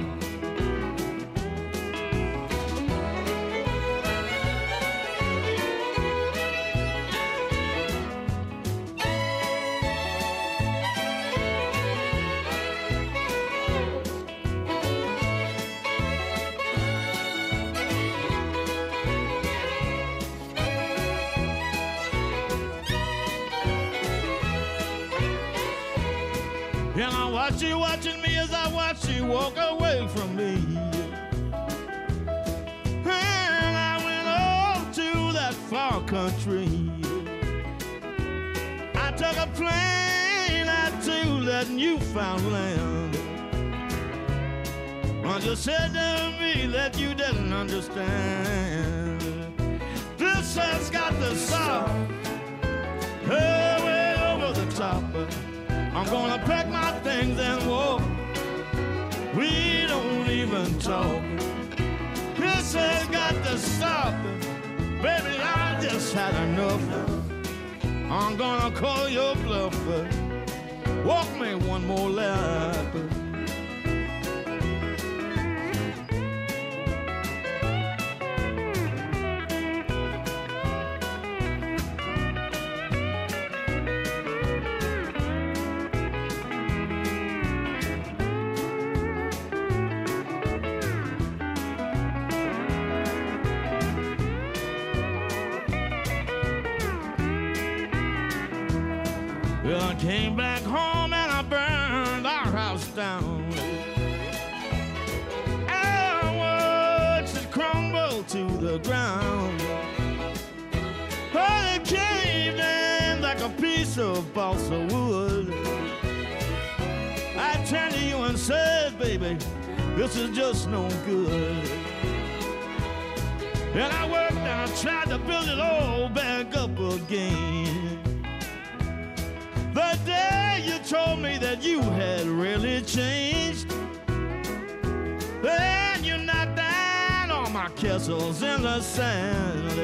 [SPEAKER 15] Watch you watching me as I watch you walk away from me. And I went off to that far country. I took a plane out to that Newfoundland. Well, you said to me that you didn't understand. This has got stop. Hey, way over the top. I'm gonna pack my things and walk. We don't even talk. This has got to stop. Baby, I just had enough. I'm gonna call your bluff. Walk me one more lap. Well, I came back home and I burned our house down. And watched it crumble to the ground. Oh, it caved in like a piece of balsa wood. I turned to you and said, baby, this is just no good. And I worked and I tried to build it all back up again. The day you told me that you had really changed, then you knocked down all my castles in the sand.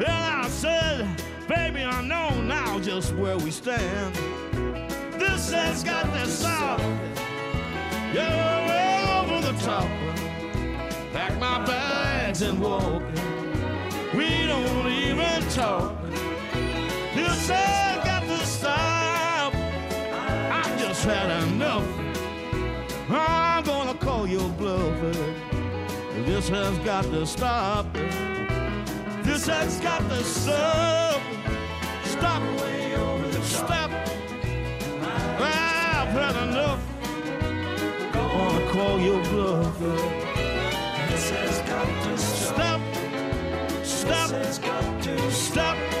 [SPEAKER 15] And I said, baby, I know now just where we stand. This has got to stop. You're way over the top. Pack my bags and walk. We don't even talk. This has just had enough. I'm gonna call your bluff. This has got to stop. This has got to stop. Stop. Stop. I've had enough. I Gonna call your bluff. This has got to stop. Stop. Stop.